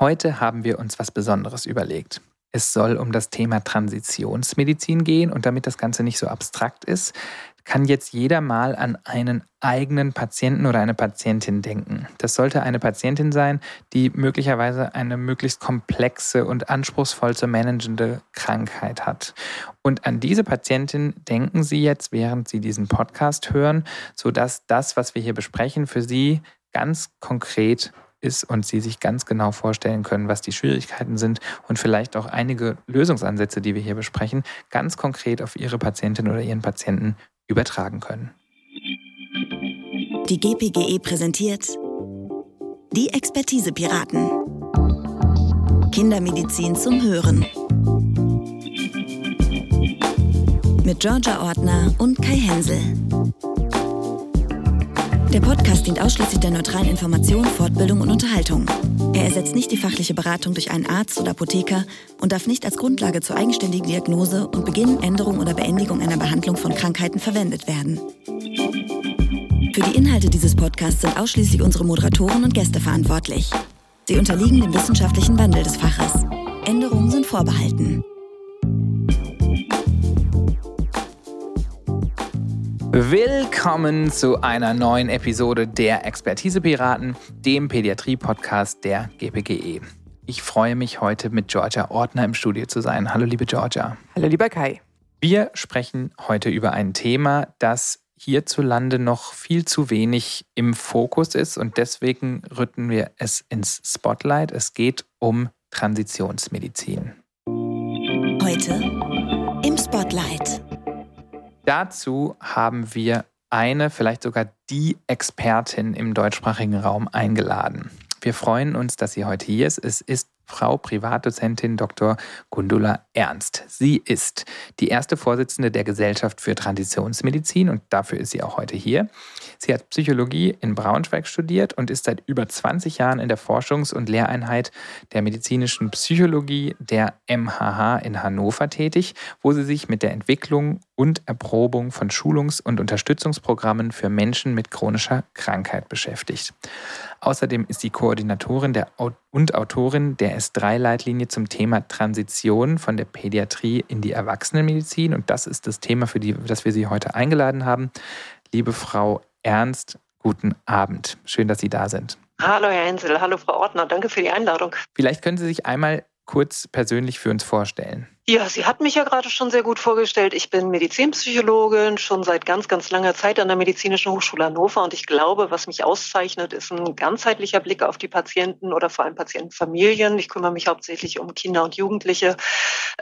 Heute haben wir uns was Besonderes überlegt. Es soll um das Thema Transitionsmedizin gehen und damit das Ganze nicht so abstrakt ist, kann jetzt jeder mal an einen eigenen Patienten oder eine Patientin denken. Das sollte eine Patientin sein, die möglicherweise eine möglichst komplexe und anspruchsvoll zu managende Krankheit hat. Und an diese Patientin denken Sie jetzt, während Sie diesen Podcast hören, sodass das, was wir hier besprechen, für Sie ganz konkret ist und Sie sich ganz genau vorstellen können, was die Schwierigkeiten sind und vielleicht auch einige Lösungsansätze, die wir hier besprechen, ganz konkret auf Ihre Patientin oder Ihren Patienten übertragen können. Die GPGE präsentiert die Expertise Piraten. Kindermedizin zum Hören. Mit Georgia Ortner und Kai Hensel. Der Podcast dient ausschließlich der neutralen Information, Fortbildung und Unterhaltung. Er ersetzt nicht die fachliche Beratung durch einen Arzt oder Apotheker und darf nicht als Grundlage zur eigenständigen Diagnose und Beginn, Änderung oder Beendigung einer Behandlung von Krankheiten verwendet werden. Für die Inhalte dieses Podcasts sind ausschließlich unsere Moderatoren und Gäste verantwortlich. Sie unterliegen dem wissenschaftlichen Wandel des Faches. Änderungen sind vorbehalten. Willkommen zu einer neuen Episode der Expertise Piraten, dem Pädiatrie-Podcast der GPGE. Ich freue mich heute mit Georgia Ortner im Studio zu sein. Hallo liebe Georgia. Hallo lieber Kai. Wir sprechen heute über ein Thema, das hierzulande noch viel zu wenig im Fokus ist und deswegen rütten wir es ins Spotlight. Es geht um Transitionsmedizin. Heute im Spotlight. Dazu haben wir eine, vielleicht sogar die Expertin im deutschsprachigen Raum eingeladen. Wir freuen uns, dass sie heute hier ist. Es ist Frau Privatdozentin Dr. Gundula Ernst. Sie ist die erste Vorsitzende der Gesellschaft für Traditionsmedizin und dafür ist sie auch heute hier. Sie hat Psychologie in Braunschweig studiert und ist seit über 20 Jahren in der Forschungs- und Lehreinheit der medizinischen Psychologie der MHH in Hannover tätig, wo sie sich mit der Entwicklung und Erprobung von Schulungs- und Unterstützungsprogrammen für Menschen mit chronischer Krankheit beschäftigt. Außerdem ist sie Koordinatorin der und Autorin der S3-Leitlinie zum Thema Transition von der Pädiatrie in die Erwachsenenmedizin. Und das ist das Thema, für die, das wir Sie heute eingeladen haben. Liebe Frau Ernst, guten Abend. Schön, dass Sie da sind. Hallo, Herr Hensel. Hallo, Frau Ordner. Danke für die Einladung. Vielleicht können Sie sich einmal kurz persönlich für uns vorstellen. Ja, Sie hat mich ja gerade schon sehr gut vorgestellt. Ich bin Medizinpsychologin, schon seit ganz, ganz langer Zeit an der Medizinischen Hochschule Hannover. Und ich glaube, was mich auszeichnet, ist ein ganzheitlicher Blick auf die Patienten oder vor allem Patientenfamilien. Ich kümmere mich hauptsächlich um Kinder und Jugendliche.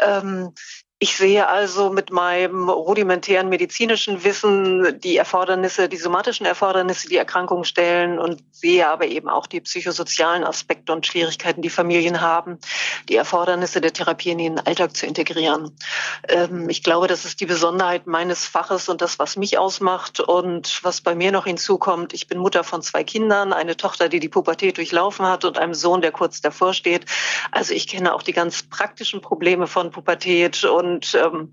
Ähm, ich sehe also mit meinem rudimentären medizinischen Wissen die Erfordernisse, die somatischen Erfordernisse, die Erkrankungen stellen und sehe aber eben auch die psychosozialen Aspekte und Schwierigkeiten, die Familien haben, die Erfordernisse der Therapie in den Alltag zu integrieren. Ähm, ich glaube, das ist die Besonderheit meines Faches und das, was mich ausmacht und was bei mir noch hinzukommt. Ich bin Mutter von zwei Kindern, eine Tochter, die die Pubertät durchlaufen hat und einem Sohn, der kurz davor steht. Also ich kenne auch die ganz praktischen Probleme von Pubertät und und ähm,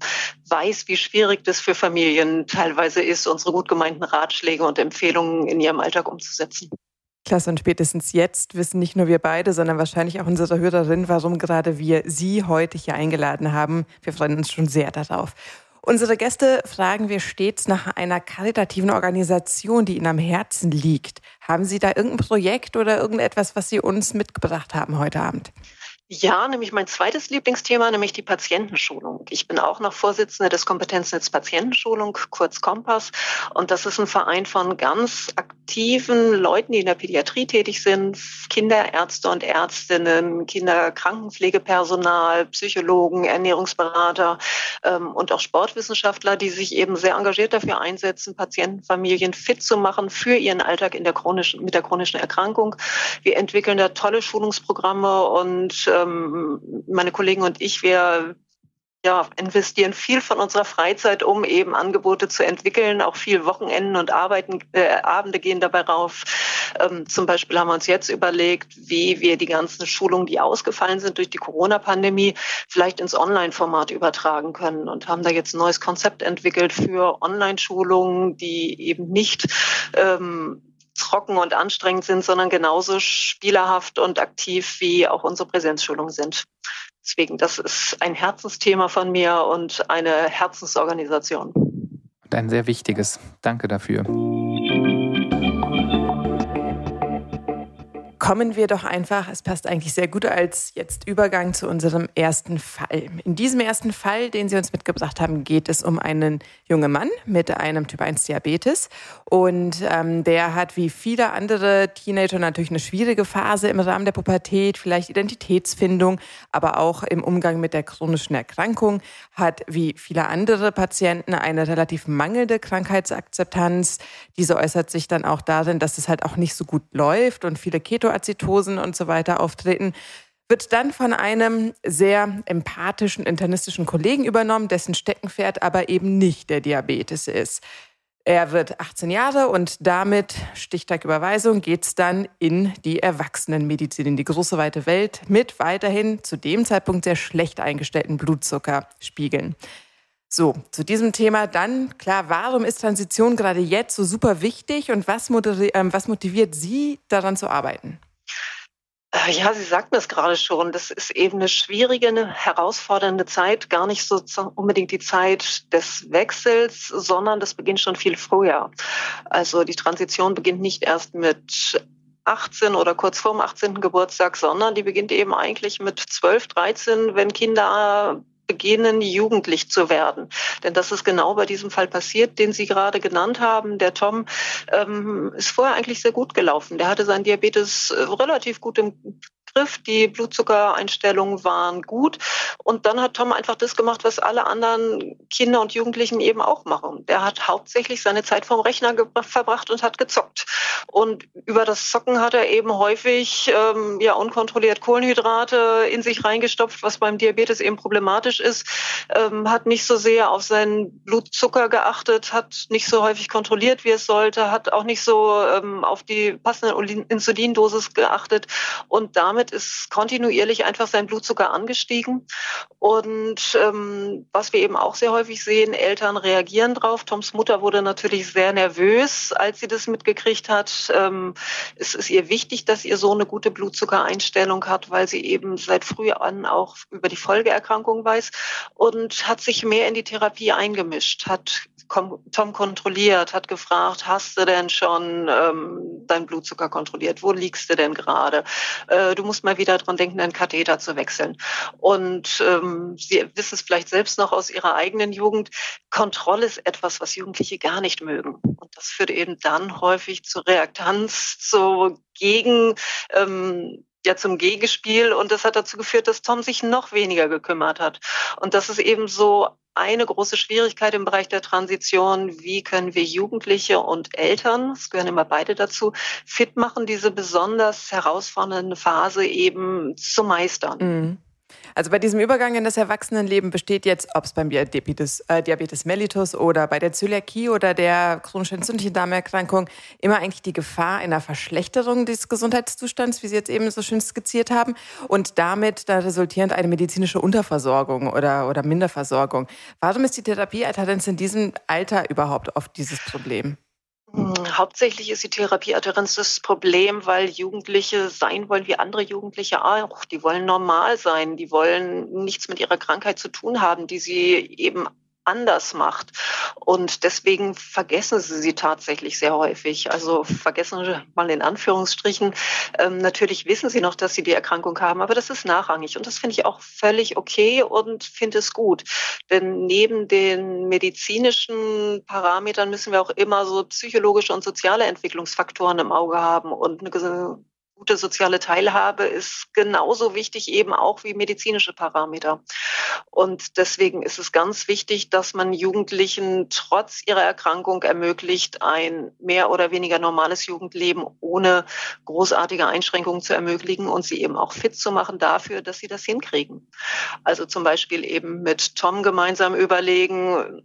weiß, wie schwierig das für Familien teilweise ist, unsere gut gemeinten Ratschläge und Empfehlungen in ihrem Alltag umzusetzen. Klasse, und spätestens jetzt wissen nicht nur wir beide, sondern wahrscheinlich auch unsere Hörerin, warum gerade wir Sie heute hier eingeladen haben. Wir freuen uns schon sehr darauf. Unsere Gäste fragen wir stets nach einer karitativen Organisation, die Ihnen am Herzen liegt. Haben Sie da irgendein Projekt oder irgendetwas, was Sie uns mitgebracht haben heute Abend? Ja, nämlich mein zweites Lieblingsthema, nämlich die Patientenschulung. Ich bin auch noch Vorsitzende des Kompetenznetz Patientenschulung, kurz Kompass. Und das ist ein Verein von ganz aktiven Leuten, die in der Pädiatrie tätig sind, Kinderärzte und Ärztinnen, Kinderkrankenpflegepersonal, Psychologen, Ernährungsberater ähm, und auch Sportwissenschaftler, die sich eben sehr engagiert dafür einsetzen, Patientenfamilien fit zu machen für ihren Alltag in der chronischen, mit der chronischen Erkrankung. Wir entwickeln da tolle Schulungsprogramme und ähm, meine Kollegen und ich, wir ja, investieren viel von unserer Freizeit, um eben Angebote zu entwickeln. Auch viel Wochenenden und Arbeiten, äh, Abende gehen dabei rauf. Ähm, zum Beispiel haben wir uns jetzt überlegt, wie wir die ganzen Schulungen, die ausgefallen sind durch die Corona-Pandemie, vielleicht ins Online-Format übertragen können und haben da jetzt ein neues Konzept entwickelt für Online-Schulungen, die eben nicht ähm, trocken und anstrengend sind, sondern genauso spielerhaft und aktiv wie auch unsere Präsenzschulungen sind. Deswegen, das ist ein Herzensthema von mir und eine Herzensorganisation. Und ein sehr wichtiges. Danke dafür. Kommen wir doch einfach, es passt eigentlich sehr gut als jetzt Übergang zu unserem ersten Fall. In diesem ersten Fall, den Sie uns mitgebracht haben, geht es um einen jungen Mann mit einem Typ 1 Diabetes. Und ähm, der hat wie viele andere Teenager natürlich eine schwierige Phase im Rahmen der Pubertät, vielleicht Identitätsfindung, aber auch im Umgang mit der chronischen Erkrankung, hat wie viele andere Patienten eine relativ mangelnde Krankheitsakzeptanz. Diese äußert sich dann auch darin, dass es halt auch nicht so gut läuft und viele Keto Ketoazitosen und so weiter auftreten, wird dann von einem sehr empathischen internistischen Kollegen übernommen, dessen Steckenpferd aber eben nicht der Diabetes ist. Er wird 18 Jahre und damit, Stichtag Überweisung, geht es dann in die Erwachsenenmedizin, in die große weite Welt mit weiterhin zu dem Zeitpunkt sehr schlecht eingestellten Blutzuckerspiegeln. So, zu diesem Thema dann, klar, warum ist Transition gerade jetzt so super wichtig und was, äh, was motiviert Sie daran zu arbeiten? Äh, ja, Sie sagten es gerade schon. Das ist eben eine schwierige, eine herausfordernde Zeit. Gar nicht so unbedingt die Zeit des Wechsels, sondern das beginnt schon viel früher. Also die Transition beginnt nicht erst mit 18 oder kurz vorm 18. Geburtstag, sondern die beginnt eben eigentlich mit 12, 13, wenn Kinder beginnen, jugendlich zu werden. Denn das ist genau bei diesem Fall passiert, den Sie gerade genannt haben. Der Tom ähm, ist vorher eigentlich sehr gut gelaufen. Der hatte seinen Diabetes äh, relativ gut im Griff. Die Blutzuckereinstellungen waren gut. Und dann hat Tom einfach das gemacht, was alle anderen Kinder und Jugendlichen eben auch machen. Der hat hauptsächlich seine Zeit vom Rechner verbracht und hat gezockt. Und über das Zocken hat er eben häufig ähm, ja unkontrolliert Kohlenhydrate in sich reingestopft, was beim Diabetes eben problematisch ist. Ähm, hat nicht so sehr auf seinen Blutzucker geachtet, hat nicht so häufig kontrolliert, wie es sollte, hat auch nicht so ähm, auf die passende Insulindosis geachtet und damit damit ist kontinuierlich einfach sein Blutzucker angestiegen. Und ähm, was wir eben auch sehr häufig sehen, Eltern reagieren drauf. Toms Mutter wurde natürlich sehr nervös, als sie das mitgekriegt hat. Ähm, es ist ihr wichtig, dass ihr Sohn eine gute Blutzuckereinstellung hat, weil sie eben seit früh an auch über die Folgeerkrankung weiß und hat sich mehr in die Therapie eingemischt, hat Tom kontrolliert, hat gefragt, hast du denn schon ähm, deinen Blutzucker kontrolliert? Wo liegst du denn gerade? Äh, du musst mal wieder dran denken, deinen Katheter zu wechseln. Und ähm, Sie wissen es vielleicht selbst noch aus Ihrer eigenen Jugend, Kontrolle ist etwas, was Jugendliche gar nicht mögen. Und das führt eben dann häufig zu Reaktanz, zu Gegen, ähm, ja zum Gegenspiel und das hat dazu geführt, dass Tom sich noch weniger gekümmert hat. Und das ist eben so eine große Schwierigkeit im Bereich der Transition. Wie können wir Jugendliche und Eltern, es gehören immer beide dazu, fit machen, diese besonders herausfordernde Phase eben zu meistern? Mhm. Also bei diesem Übergang in das Erwachsenenleben besteht jetzt, ob es beim Diabetes, äh, Diabetes mellitus oder bei der Zöliakie oder der chronischen entzündlichen Darmerkrankung immer eigentlich die Gefahr einer Verschlechterung des Gesundheitszustands, wie Sie jetzt eben so schön skizziert haben, und damit da resultierend eine medizinische Unterversorgung oder, oder Minderversorgung. Warum ist die Therapieadherenz in diesem Alter überhaupt oft dieses Problem? Hm, hauptsächlich ist die Therapieadherenz das Problem, weil Jugendliche sein wollen wie andere Jugendliche auch. Die wollen normal sein, die wollen nichts mit ihrer Krankheit zu tun haben, die sie eben anders macht. Und deswegen vergessen sie sie tatsächlich sehr häufig. Also vergessen mal in Anführungsstrichen. Ähm, natürlich wissen sie noch, dass sie die Erkrankung haben, aber das ist nachrangig. Und das finde ich auch völlig okay und finde es gut. Denn neben den medizinischen Parametern müssen wir auch immer so psychologische und soziale Entwicklungsfaktoren im Auge haben und eine gute soziale Teilhabe ist genauso wichtig eben auch wie medizinische Parameter. Und deswegen ist es ganz wichtig, dass man Jugendlichen trotz ihrer Erkrankung ermöglicht, ein mehr oder weniger normales Jugendleben ohne großartige Einschränkungen zu ermöglichen und sie eben auch fit zu machen dafür, dass sie das hinkriegen. Also zum Beispiel eben mit Tom gemeinsam überlegen,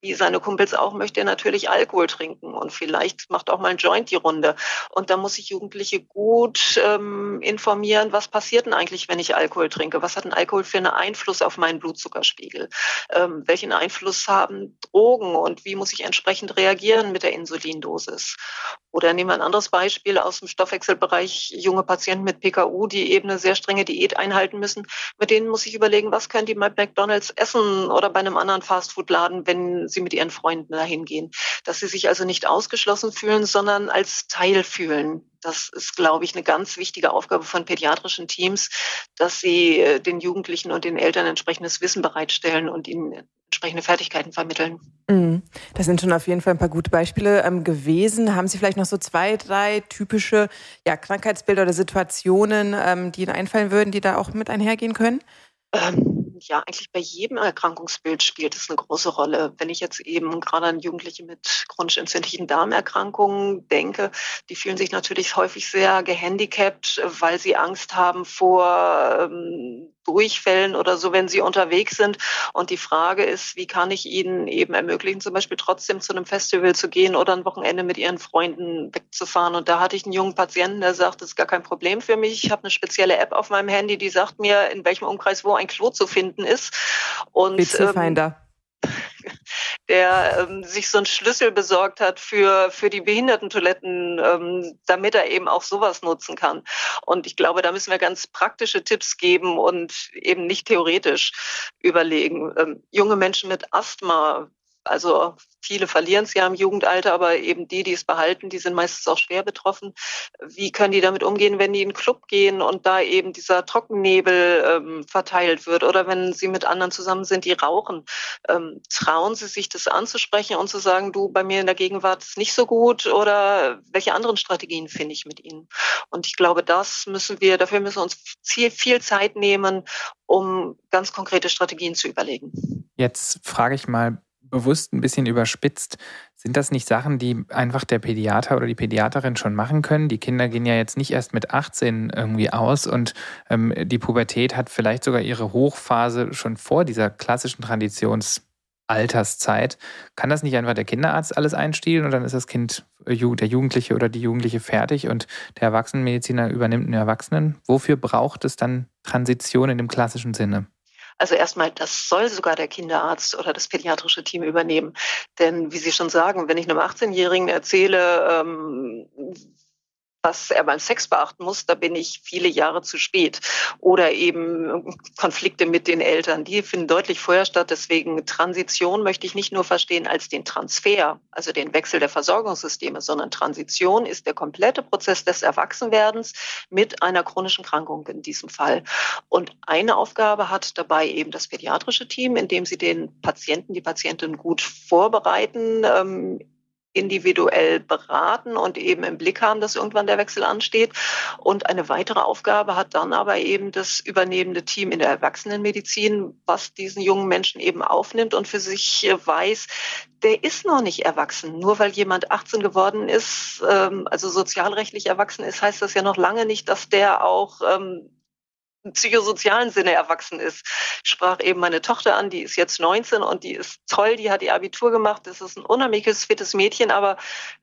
wie seine Kumpels auch, möchte er natürlich Alkohol trinken und vielleicht macht auch mal ein Joint die Runde. Und da muss ich Jugendliche gut ähm, informieren, was passiert denn eigentlich, wenn ich Alkohol trinke? Was hat ein Alkohol für einen Einfluss auf meinen Blutzuckerspiegel? Ähm, welchen Einfluss haben Drogen und wie muss ich entsprechend reagieren mit der Insulindosis? Oder nehmen wir ein anderes Beispiel aus dem Stoffwechselbereich, junge Patienten mit PKU, die eben eine sehr strenge Diät einhalten müssen. Mit denen muss ich überlegen, was können die bei McDonalds essen oder bei einem anderen Fastfood-Laden, wenn sie mit ihren Freunden dahin gehen. Dass sie sich also nicht ausgeschlossen fühlen, sondern als Teil fühlen. Das ist, glaube ich, eine ganz wichtige Aufgabe von pädiatrischen Teams, dass sie äh, den Jugendlichen und den Eltern entsprechendes Wissen bereitstellen und ihnen entsprechende Fertigkeiten vermitteln. Mhm. Das sind schon auf jeden Fall ein paar gute Beispiele ähm, gewesen. Haben Sie vielleicht noch so zwei, drei typische ja, Krankheitsbilder oder Situationen, ähm, die Ihnen einfallen würden, die da auch mit einhergehen können? Ähm, ja, eigentlich bei jedem Erkrankungsbild spielt es eine große Rolle. Wenn ich jetzt eben gerade an Jugendliche mit chronisch entzündlichen Darmerkrankungen denke, die fühlen sich natürlich häufig sehr gehandicapt, weil sie Angst haben vor ähm, Durchfällen oder so, wenn sie unterwegs sind. Und die Frage ist, wie kann ich ihnen eben ermöglichen, zum Beispiel trotzdem zu einem Festival zu gehen oder ein Wochenende mit ihren Freunden wegzufahren. Und da hatte ich einen jungen Patienten, der sagt, das ist gar kein Problem für mich. Ich habe eine spezielle App auf meinem Handy, die sagt mir, in welchem Umkreis wo ein Klo zu finden ist. Und ähm, der ähm, sich so einen Schlüssel besorgt hat für, für die Behindertentoiletten, ähm, damit er eben auch sowas nutzen kann. Und ich glaube, da müssen wir ganz praktische Tipps geben und eben nicht theoretisch überlegen. Ähm, junge Menschen mit Asthma, also viele verlieren es ja im Jugendalter, aber eben die, die es behalten, die sind meistens auch schwer betroffen. Wie können die damit umgehen, wenn die in einen Club gehen und da eben dieser Trockennebel ähm, verteilt wird oder wenn sie mit anderen zusammen sind, die rauchen? Ähm, trauen sie sich das anzusprechen und zu sagen, du, bei mir in der Gegenwart ist nicht so gut oder welche anderen Strategien finde ich mit ihnen? Und ich glaube, das müssen wir, dafür müssen wir uns viel, viel Zeit nehmen, um ganz konkrete Strategien zu überlegen. Jetzt frage ich mal, bewusst ein bisschen überspitzt. Sind das nicht Sachen, die einfach der Pädiater oder die Pädiaterin schon machen können? Die Kinder gehen ja jetzt nicht erst mit 18 irgendwie aus und ähm, die Pubertät hat vielleicht sogar ihre Hochphase schon vor dieser klassischen Traditionsalterszeit. Kann das nicht einfach der Kinderarzt alles einstielen und dann ist das Kind, äh, der Jugendliche oder die Jugendliche fertig und der Erwachsenenmediziner übernimmt den Erwachsenen? Wofür braucht es dann Transition in dem klassischen Sinne? Also erstmal, das soll sogar der Kinderarzt oder das pädiatrische Team übernehmen. Denn wie Sie schon sagen, wenn ich einem 18-Jährigen erzähle, ähm, was er beim Sex beachten muss, da bin ich viele Jahre zu spät. Oder eben Konflikte mit den Eltern, die finden deutlich vorher statt. Deswegen Transition möchte ich nicht nur verstehen als den Transfer, also den Wechsel der Versorgungssysteme, sondern Transition ist der komplette Prozess des Erwachsenwerdens mit einer chronischen Krankung in diesem Fall. Und eine Aufgabe hat dabei eben das pädiatrische Team, indem sie den Patienten, die Patientin gut vorbereiten, ähm, individuell beraten und eben im Blick haben, dass irgendwann der Wechsel ansteht. Und eine weitere Aufgabe hat dann aber eben das übernehmende Team in der Erwachsenenmedizin, was diesen jungen Menschen eben aufnimmt und für sich weiß, der ist noch nicht erwachsen. Nur weil jemand 18 geworden ist, ähm, also sozialrechtlich erwachsen ist, heißt das ja noch lange nicht, dass der auch ähm, psychosozialen Sinne erwachsen ist. Ich sprach eben meine Tochter an, die ist jetzt 19 und die ist toll, die hat ihr Abitur gemacht. Das ist ein unheimliches, fittes Mädchen, aber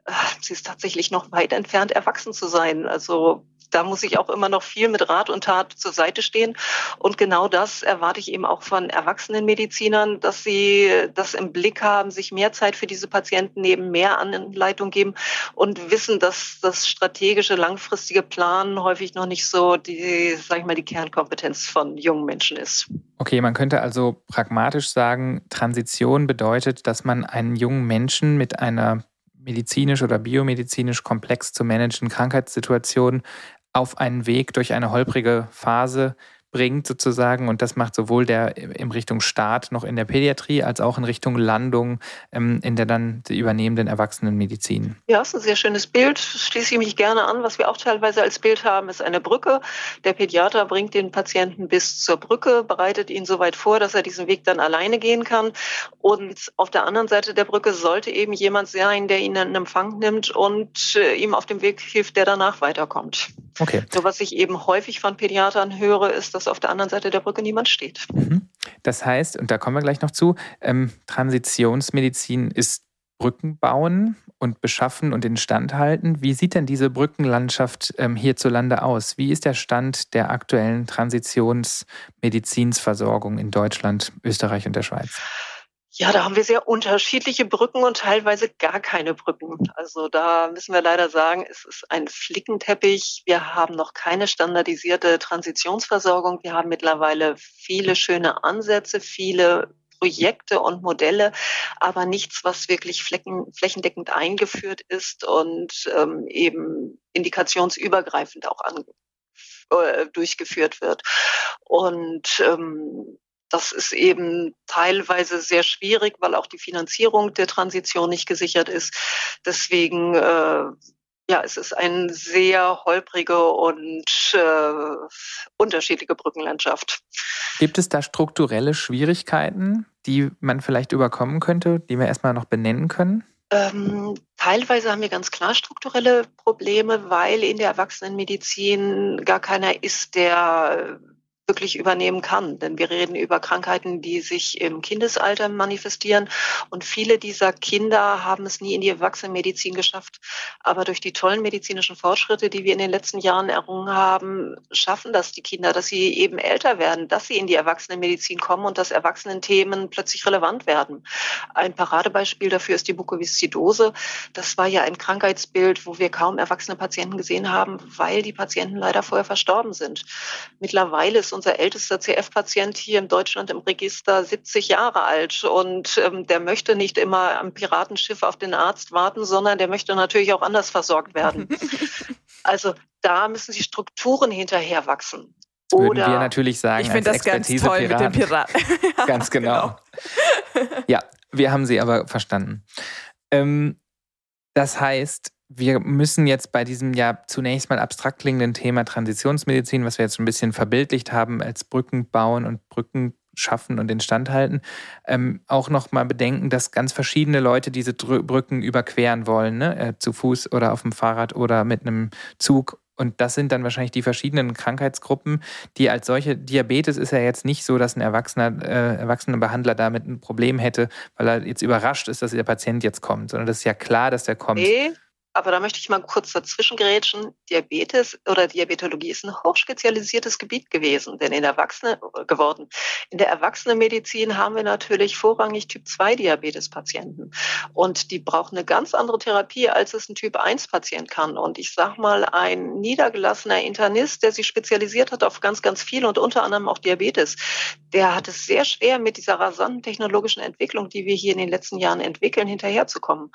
äh, sie ist tatsächlich noch weit entfernt, erwachsen zu sein. Also da muss ich auch immer noch viel mit Rat und Tat zur Seite stehen. Und genau das erwarte ich eben auch von erwachsenen Medizinern, dass sie das im Blick haben, sich mehr Zeit für diese Patienten nehmen, mehr Anleitung geben und wissen, dass das strategische, langfristige Planen häufig noch nicht so die, sag ich mal, die Kernkompetenz von jungen Menschen ist. Okay, man könnte also pragmatisch sagen, Transition bedeutet, dass man einen jungen Menschen mit einer medizinisch oder biomedizinisch komplex zu managenden Krankheitssituation auf einen Weg durch eine holprige Phase bringt sozusagen. Und das macht sowohl der in Richtung Start noch in der Pädiatrie als auch in Richtung Landung ähm, in der dann übernehmenden Erwachsenenmedizin. Ja, ist ein sehr schönes Bild. Schließe ich mich gerne an. Was wir auch teilweise als Bild haben, ist eine Brücke. Der Pädiater bringt den Patienten bis zur Brücke, bereitet ihn so weit vor, dass er diesen Weg dann alleine gehen kann. Und auf der anderen Seite der Brücke sollte eben jemand sein, der ihn in Empfang nimmt und äh, ihm auf dem Weg hilft, der danach weiterkommt. Okay. So was ich eben häufig von Pädiatern höre, ist, dass auf der anderen Seite der Brücke niemand steht. Mhm. Das heißt, und da kommen wir gleich noch zu, ähm, Transitionsmedizin ist Brücken bauen und beschaffen und instandhalten. Wie sieht denn diese Brückenlandschaft ähm, hierzulande aus? Wie ist der Stand der aktuellen Transitionsmedizinsversorgung in Deutschland, Österreich und der Schweiz? Ja, da haben wir sehr unterschiedliche Brücken und teilweise gar keine Brücken. Also da müssen wir leider sagen, es ist ein Flickenteppich. Wir haben noch keine standardisierte Transitionsversorgung. Wir haben mittlerweile viele schöne Ansätze, viele Projekte und Modelle, aber nichts, was wirklich flecken, flächendeckend eingeführt ist und ähm, eben indikationsübergreifend auch an, äh, durchgeführt wird. Und ähm, das ist eben teilweise sehr schwierig, weil auch die Finanzierung der Transition nicht gesichert ist. Deswegen äh, ja, es ist eine sehr holprige und äh, unterschiedliche Brückenlandschaft. Gibt es da strukturelle Schwierigkeiten, die man vielleicht überkommen könnte, die wir erstmal noch benennen können? Ähm, teilweise haben wir ganz klar strukturelle Probleme, weil in der Erwachsenenmedizin gar keiner ist, der wirklich übernehmen kann. Denn wir reden über Krankheiten, die sich im Kindesalter manifestieren. Und viele dieser Kinder haben es nie in die Erwachsenenmedizin geschafft. Aber durch die tollen medizinischen Fortschritte, die wir in den letzten Jahren errungen haben, schaffen das die Kinder, dass sie eben älter werden, dass sie in die Erwachsenenmedizin kommen und dass Erwachsenenthemen plötzlich relevant werden. Ein Paradebeispiel dafür ist die Mukoviszidose. Das war ja ein Krankheitsbild, wo wir kaum erwachsene Patienten gesehen haben, weil die Patienten leider vorher verstorben sind. Mittlerweile ist unser ältester CF-Patient hier in Deutschland im Register 70 Jahre alt und ähm, der möchte nicht immer am Piratenschiff auf den Arzt warten, sondern der möchte natürlich auch anders versorgt werden. also da müssen die Strukturen hinterher wachsen. Das würden wir natürlich sagen, ich finde das ganz toll Piraten. mit dem Piraten. ja, ganz genau. genau. ja, wir haben sie aber verstanden. Ähm, das heißt, wir müssen jetzt bei diesem ja zunächst mal abstrakt klingenden Thema Transitionsmedizin, was wir jetzt ein bisschen verbildlicht haben, als Brücken bauen und Brücken schaffen und instand halten, ähm, auch noch mal bedenken, dass ganz verschiedene Leute diese Brücken überqueren wollen, ne? äh, zu Fuß oder auf dem Fahrrad oder mit einem Zug. Und das sind dann wahrscheinlich die verschiedenen Krankheitsgruppen, die als solche, Diabetes ist ja jetzt nicht so, dass ein erwachsener, äh, erwachsener Behandler damit ein Problem hätte, weil er jetzt überrascht ist, dass der Patient jetzt kommt, sondern das ist ja klar, dass der kommt. Nee, aber da möchte ich mal kurz dazwischen gerätschen. Diabetes oder Diabetologie ist ein hochspezialisiertes Gebiet gewesen, denn in der Erwachsene geworden. In der Erwachsenenmedizin haben wir natürlich vorrangig Typ 2 Diabetes-Patienten. Und die brauchen eine ganz andere Therapie, als es ein Typ 1 Patient kann. Und ich sag mal, ein niedergelassener Internist, der sich spezialisiert hat auf ganz, ganz viel und unter anderem auch Diabetes, der hat es sehr schwer mit dieser rasanten technologischen Entwicklung, die wir hier in den letzten Jahren entwickeln, hinterherzukommen.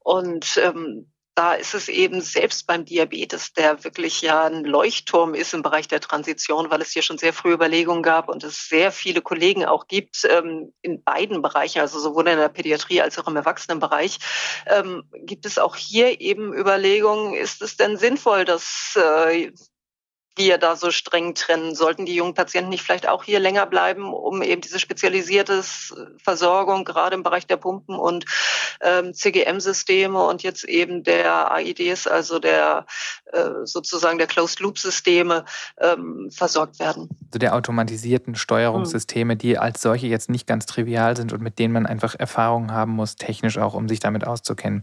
Und ähm, da ist es eben selbst beim Diabetes, der wirklich ja ein Leuchtturm ist im Bereich der Transition, weil es hier schon sehr früh Überlegungen gab und es sehr viele Kollegen auch gibt ähm, in beiden Bereichen, also sowohl in der Pädiatrie als auch im Erwachsenenbereich, ähm, gibt es auch hier eben Überlegungen, ist es denn sinnvoll, dass äh, wir da so streng trennen? Sollten die jungen Patienten nicht vielleicht auch hier länger bleiben, um eben diese spezialisierte Versorgung, gerade im Bereich der Pumpen und ähm, CGM-Systeme und jetzt eben der AIDs, also der äh, sozusagen der Closed-Loop-Systeme, ähm, versorgt werden? Also der automatisierten Steuerungssysteme, mhm. die als solche jetzt nicht ganz trivial sind und mit denen man einfach Erfahrungen haben muss, technisch auch, um sich damit auszukennen.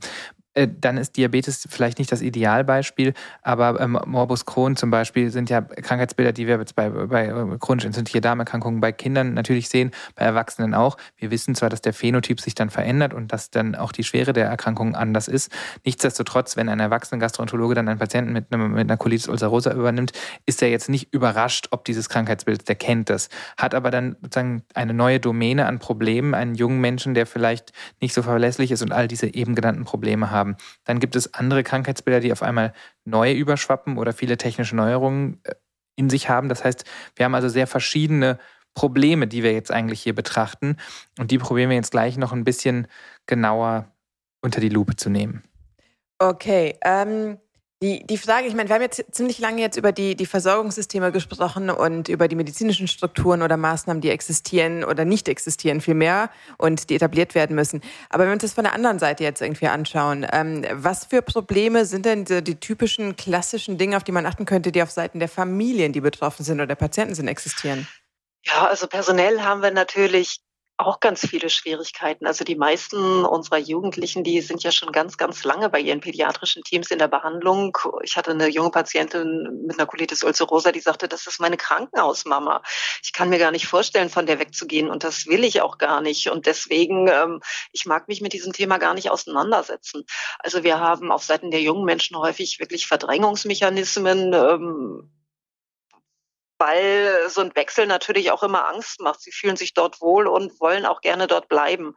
Äh, dann ist Diabetes vielleicht nicht das Idealbeispiel, aber ähm, Morbus Crohn zum Beispiel sind ja Krankheitsbilder, die wir jetzt bei, bei äh, chronisch entzündliche Darmerkrankungen bei Kindern natürlich sehen, bei Erwachsenen auch. Wir wissen zwar, dass der Phänotyp sich dann verändert und dass dann auch die Schwere der Erkrankung anders ist. Nichtsdestotrotz, wenn ein erwachsener Gastroenterologe dann einen Patienten mit, einem, mit einer Colitis ulcerosa übernimmt, ist er jetzt nicht überrascht, ob dieses Krankheitsbild, der kennt das, hat aber dann sozusagen eine neue Domäne an Problemen, einen jungen Menschen, der vielleicht nicht so verlässlich ist und all diese eben genannten Probleme hat haben. Dann gibt es andere Krankheitsbilder, die auf einmal neu überschwappen oder viele technische Neuerungen äh, in sich haben. Das heißt, wir haben also sehr verschiedene Probleme, die wir jetzt eigentlich hier betrachten. Und die probieren wir jetzt gleich noch ein bisschen genauer unter die Lupe zu nehmen. Okay, ähm, die, die Frage, ich meine, wir haben jetzt ziemlich lange jetzt über die, die Versorgungssysteme gesprochen und über die medizinischen Strukturen oder Maßnahmen, die existieren oder nicht existieren, vielmehr und die etabliert werden müssen. Aber wenn wir uns das von der anderen Seite jetzt irgendwie anschauen, ähm, was für Probleme sind denn die, die typischen klassischen Dinge, auf die man achten könnte, die auf Seiten der Familien, die betroffen sind oder der Patienten sind, existieren? Ja, also personell haben wir natürlich auch ganz viele Schwierigkeiten. Also die meisten unserer Jugendlichen, die sind ja schon ganz, ganz lange bei ihren pädiatrischen Teams in der Behandlung. Ich hatte eine junge Patientin mit einer Colitis ulcerosa, die sagte, das ist meine Krankenhausmama. Ich kann mir gar nicht vorstellen, von der wegzugehen und das will ich auch gar nicht. Und deswegen, ähm, ich mag mich mit diesem Thema gar nicht auseinandersetzen. Also wir haben auf Seiten der jungen Menschen häufig wirklich Verdrängungsmechanismen. Ähm, weil so ein Wechsel natürlich auch immer Angst macht. Sie fühlen sich dort wohl und wollen auch gerne dort bleiben.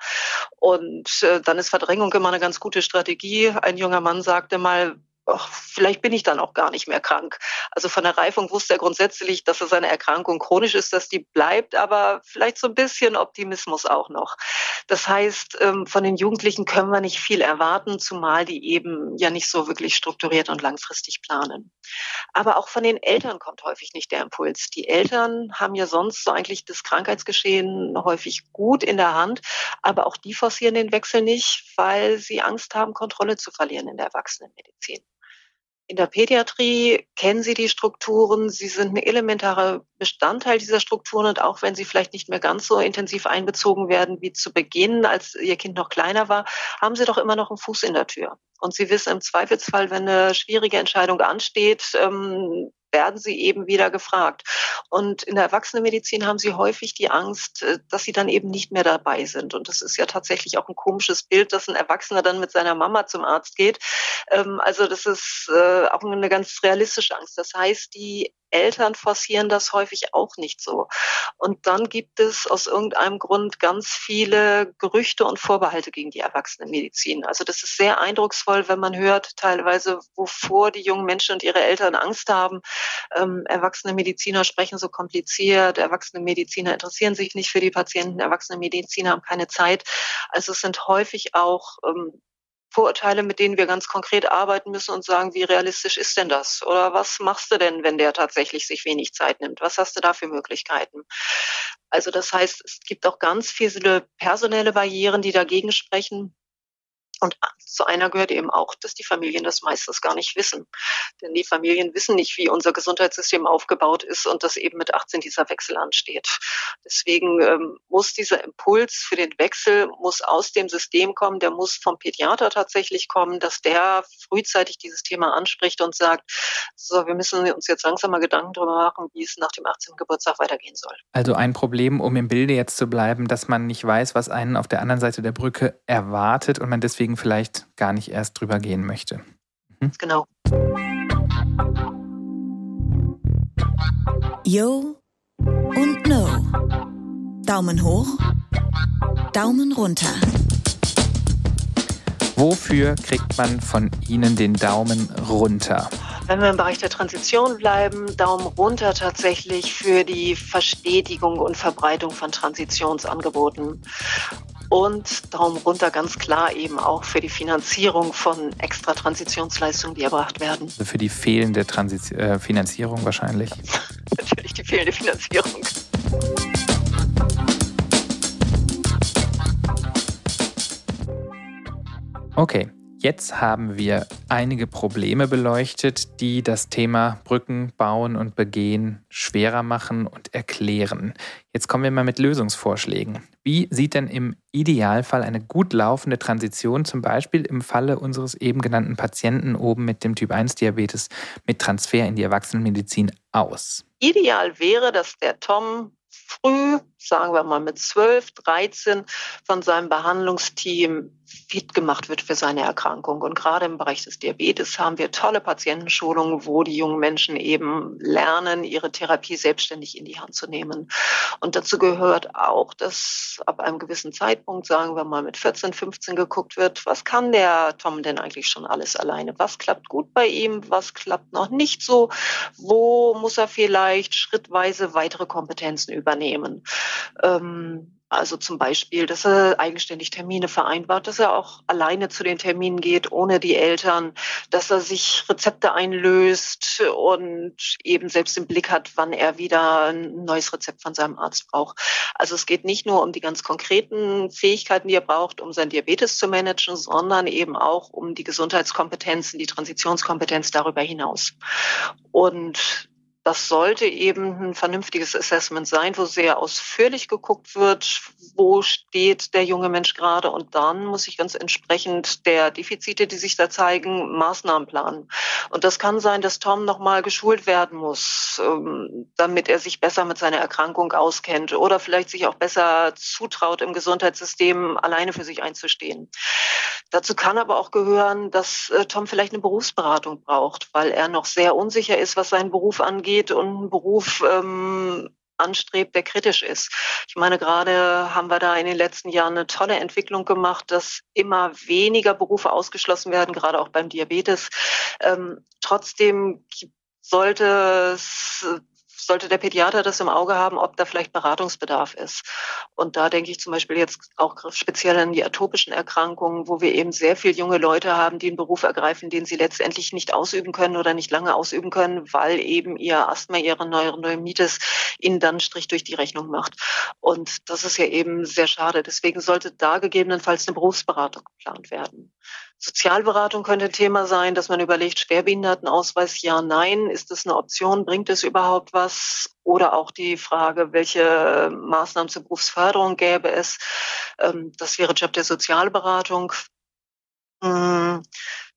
Und äh, dann ist Verdrängung immer eine ganz gute Strategie. Ein junger Mann sagte mal, ach, vielleicht bin ich dann auch gar nicht mehr krank. Also von der Reifung wusste er grundsätzlich, dass es eine Erkrankung chronisch ist, dass die bleibt, aber vielleicht so ein bisschen Optimismus auch noch. Das heißt, ähm, von den Jugendlichen können wir nicht viel erwarten, zumal die eben ja nicht so wirklich strukturiert und langfristig planen. Aber auch von den Eltern kommt häufig nicht der Impuls. Die Eltern haben ja sonst so eigentlich das Krankheitsgeschehen häufig gut in der Hand, aber auch die forcieren den Wechsel nicht, weil sie Angst haben, Kontrolle zu verlieren in der Erwachsenenmedizin. In der Pädiatrie kennen Sie die Strukturen. Sie sind ein elementarer Bestandteil dieser Strukturen. Und auch wenn sie vielleicht nicht mehr ganz so intensiv einbezogen werden wie zu Beginn, als Ihr Kind noch kleiner war, haben Sie doch immer noch einen Fuß in der Tür. Und Sie wissen im Zweifelsfall, wenn eine schwierige Entscheidung ansteht, ähm, werden sie eben wieder gefragt. Und in der Erwachsenenmedizin haben sie häufig die Angst, äh, dass sie dann eben nicht mehr dabei sind. Und das ist ja tatsächlich auch ein komisches Bild, dass ein Erwachsener dann mit seiner Mama zum Arzt geht. Ähm, also das ist äh, auch eine ganz realistische Angst. Das heißt, die Eltern forcieren das häufig auch nicht so. Und dann gibt es aus irgendeinem Grund ganz viele Gerüchte und Vorbehalte gegen die Erwachsenenmedizin. Also das ist sehr eindrucksvoll, wenn man hört teilweise, wovor die jungen Menschen und ihre Eltern Angst haben. Ähm, erwachsene Mediziner sprechen so kompliziert, erwachsene Mediziner interessieren sich nicht für die Patienten, erwachsene Mediziner haben keine Zeit. Also es sind häufig auch ähm, Vorurteile, mit denen wir ganz konkret arbeiten müssen und sagen, wie realistisch ist denn das? Oder was machst du denn, wenn der tatsächlich sich wenig Zeit nimmt? Was hast du da für Möglichkeiten? Also das heißt, es gibt auch ganz viele personelle Barrieren, die dagegen sprechen. Und zu einer gehört eben auch, dass die Familien das meistens gar nicht wissen. Denn die Familien wissen nicht, wie unser Gesundheitssystem aufgebaut ist und dass eben mit 18 dieser Wechsel ansteht. Deswegen ähm, muss dieser Impuls für den Wechsel muss aus dem System kommen, der muss vom Pädiater tatsächlich kommen, dass der frühzeitig dieses Thema anspricht und sagt, so, wir müssen uns jetzt langsam mal Gedanken darüber machen, wie es nach dem 18. Geburtstag weitergehen soll. Also ein Problem, um im Bilde jetzt zu bleiben, dass man nicht weiß, was einen auf der anderen Seite der Brücke erwartet und man deswegen deswegen vielleicht gar nicht erst drüber gehen möchte. Mhm. Genau. Yo und No. Daumen hoch, Daumen runter. Wofür kriegt man von Ihnen den Daumen runter? Wenn wir im Bereich der Transition bleiben, Daumen runter tatsächlich für die Verstetigung und Verbreitung von Transitionsangeboten und Daumen runter ganz klar eben auch für die Finanzierung von extra Transitionsleistungen, die erbracht werden. Also für die fehlende Transit äh, Finanzierung wahrscheinlich. Natürlich die fehlende Finanzierung. Okay, Jetzt haben wir einige Probleme beleuchtet, die das Thema Brücken bauen und begehen schwerer machen und erklären. Jetzt kommen wir mal mit Lösungsvorschlägen. Wie sieht denn im Idealfall eine gut laufende Transition zum Beispiel im Falle unseres eben genannten Patienten oben mit dem Typ-1-Diabetes mit Transfer in die Erwachsenenmedizin aus? Ideal wäre, dass der Tom früh, sagen wir mal mit 12, 13, von seinem Behandlungsteam fit gemacht wird für seine Erkrankung. Und gerade im Bereich des Diabetes haben wir tolle Patientenschulungen, wo die jungen Menschen eben lernen, ihre Therapie selbstständig in die Hand zu nehmen. Und dazu gehört auch, dass ab einem gewissen Zeitpunkt, sagen wir mal mit 14, 15 geguckt wird, was kann der Tom denn eigentlich schon alles alleine? Was klappt gut bei ihm? Was klappt noch nicht so? Wo muss er vielleicht schrittweise weitere Kompetenzen übernehmen? Ähm, also zum Beispiel, dass er eigenständig Termine vereinbart, dass er auch alleine zu den Terminen geht, ohne die Eltern, dass er sich Rezepte einlöst und eben selbst im Blick hat, wann er wieder ein neues Rezept von seinem Arzt braucht. Also es geht nicht nur um die ganz konkreten Fähigkeiten, die er braucht, um sein Diabetes zu managen, sondern eben auch um die Gesundheitskompetenzen, die Transitionskompetenz darüber hinaus. Und das sollte eben ein vernünftiges Assessment sein, wo sehr ausführlich geguckt wird, wo steht der junge Mensch gerade und dann muss ich ganz entsprechend der Defizite, die sich da zeigen, Maßnahmen planen. Und das kann sein, dass Tom nochmal geschult werden muss, ähm, damit er sich besser mit seiner Erkrankung auskennt oder vielleicht sich auch besser zutraut, im Gesundheitssystem alleine für sich einzustehen. Dazu kann aber auch gehören, dass äh, Tom vielleicht eine Berufsberatung braucht, weil er noch sehr unsicher ist, was seinen Beruf angeht und einen Beruf ähm, anstrebt, der kritisch ist. Ich meine, gerade haben wir da in den letzten Jahren eine tolle Entwicklung gemacht, dass immer weniger Berufe ausgeschlossen werden, gerade auch beim Diabetes. Ähm, trotzdem sollte es sollte der Pädiater das im Auge haben, ob da vielleicht Beratungsbedarf ist. Und da denke ich zum Beispiel jetzt auch speziell an die atopischen Erkrankungen, wo wir eben sehr viele junge Leute haben, die einen Beruf ergreifen, den sie letztendlich nicht ausüben können oder nicht lange ausüben können, weil eben ihr Asthma, ihre Neurodermitis ihnen dann Strich durch die Rechnung macht. Und das ist ja eben sehr schade. Deswegen sollte da gegebenenfalls eine Berufsberatung geplant werden. Sozialberatung könnte ein Thema sein, dass man überlegt, Schwerbehindertenausweis, ja, nein, ist das eine Option, bringt es überhaupt was? Oder auch die Frage, welche Maßnahmen zur Berufsförderung gäbe es? Ähm, das wäre Job der Sozialberatung.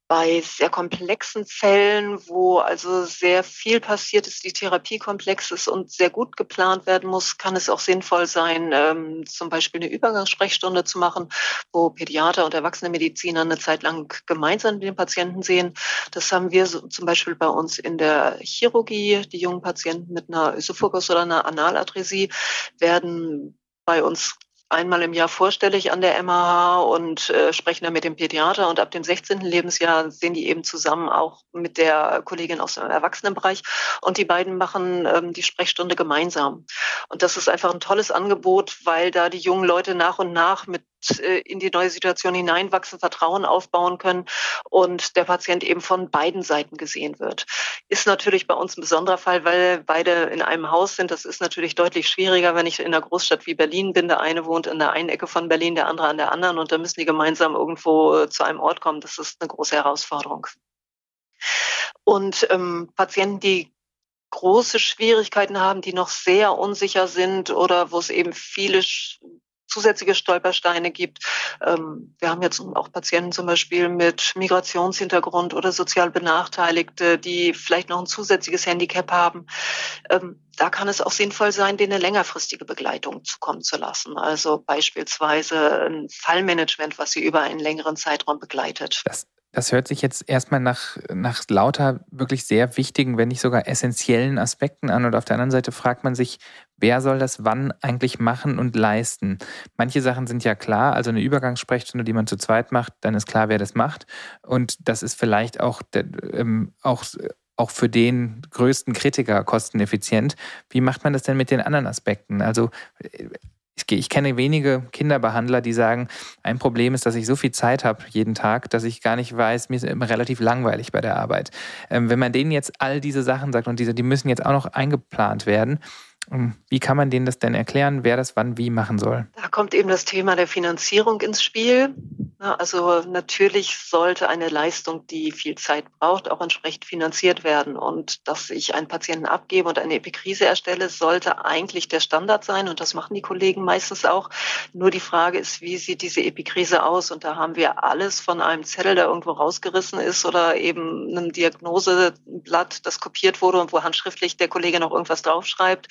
Bei sehr komplexen Fällen, wo also sehr viel passiert ist, die Therapie komplex ist und sehr gut geplant werden muss, kann es auch sinnvoll sein, ähm, zum Beispiel eine Übergangssprechstunde zu machen, wo Pädiater und erwachsene Mediziner eine Zeit lang gemeinsam den Patienten sehen. Das haben wir so, zum Beispiel bei uns in der Chirurgie. Die jungen Patienten mit einer Ösophagus oder einer Analadresie werden bei uns einmal im Jahr vorstellig an der MH und äh, sprechen dann mit dem Pädiater. Und ab dem 16. Lebensjahr sehen die eben zusammen auch mit der Kollegin aus dem Erwachsenenbereich. Und die beiden machen ähm, die Sprechstunde gemeinsam. Und das ist einfach ein tolles Angebot, weil da die jungen Leute nach und nach mit in die neue Situation hineinwachsen, Vertrauen aufbauen können und der Patient eben von beiden Seiten gesehen wird. Ist natürlich bei uns ein besonderer Fall, weil beide in einem Haus sind. Das ist natürlich deutlich schwieriger, wenn ich in einer Großstadt wie Berlin bin. Der eine wohnt in der einen Ecke von Berlin, der andere an der anderen und da müssen die gemeinsam irgendwo zu einem Ort kommen. Das ist eine große Herausforderung. Und ähm, Patienten, die große Schwierigkeiten haben, die noch sehr unsicher sind oder wo es eben viele zusätzliche Stolpersteine gibt. Ähm, wir haben jetzt auch Patienten zum Beispiel mit Migrationshintergrund oder sozial Benachteiligte, die vielleicht noch ein zusätzliches Handicap haben. Ähm, da kann es auch sinnvoll sein, denen eine längerfristige Begleitung zukommen zu lassen. Also beispielsweise ein Fallmanagement, was sie über einen längeren Zeitraum begleitet. Das das hört sich jetzt erstmal nach, nach lauter wirklich sehr wichtigen, wenn nicht sogar essentiellen Aspekten an. Und auf der anderen Seite fragt man sich, wer soll das wann eigentlich machen und leisten? Manche Sachen sind ja klar, also eine Übergangssprechstunde, die man zu zweit macht, dann ist klar, wer das macht. Und das ist vielleicht auch, ähm, auch auch für den größten Kritiker kosteneffizient. Wie macht man das denn mit den anderen Aspekten? Also ich, kenne wenige Kinderbehandler, die sagen, ein Problem ist, dass ich so viel Zeit habe jeden Tag, dass ich gar nicht weiß, mir ist immer relativ langweilig bei der Arbeit. Ähm, wenn man denen jetzt all diese Sachen sagt und diese, die müssen jetzt auch noch eingeplant werden, wie kann man denen das denn erklären, wer das wann wie machen soll? Da kommt eben das Thema der Finanzierung ins Spiel. Also natürlich sollte eine Leistung, die viel Zeit braucht, auch entsprechend finanziert werden. Und dass ich einen Patienten abgebe und eine Epikrise erstelle, sollte eigentlich der Standard sein. Und das machen die Kollegen meistens auch. Nur die Frage ist, wie sieht diese Epikrise aus? Und da haben wir alles von einem Zettel, der irgendwo rausgerissen ist oder eben einem Diagnoseblatt, das kopiert wurde und wo handschriftlich der Kollege noch irgendwas draufschreibt,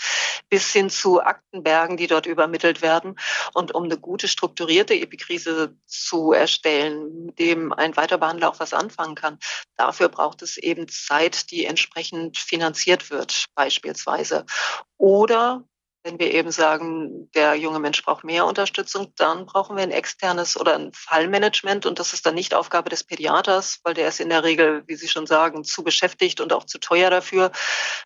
bis hin zu Aktenbergen, die dort übermittelt werden. Und um eine gute strukturierte Epikrise zu erstellen, mit dem ein Weiterbehandler auch was anfangen kann. Dafür braucht es eben Zeit, die entsprechend finanziert wird, beispielsweise. Oder wenn wir eben sagen, der junge Mensch braucht mehr Unterstützung, dann brauchen wir ein externes oder ein Fallmanagement. Und das ist dann nicht Aufgabe des Pädiaters, weil der ist in der Regel, wie Sie schon sagen, zu beschäftigt und auch zu teuer dafür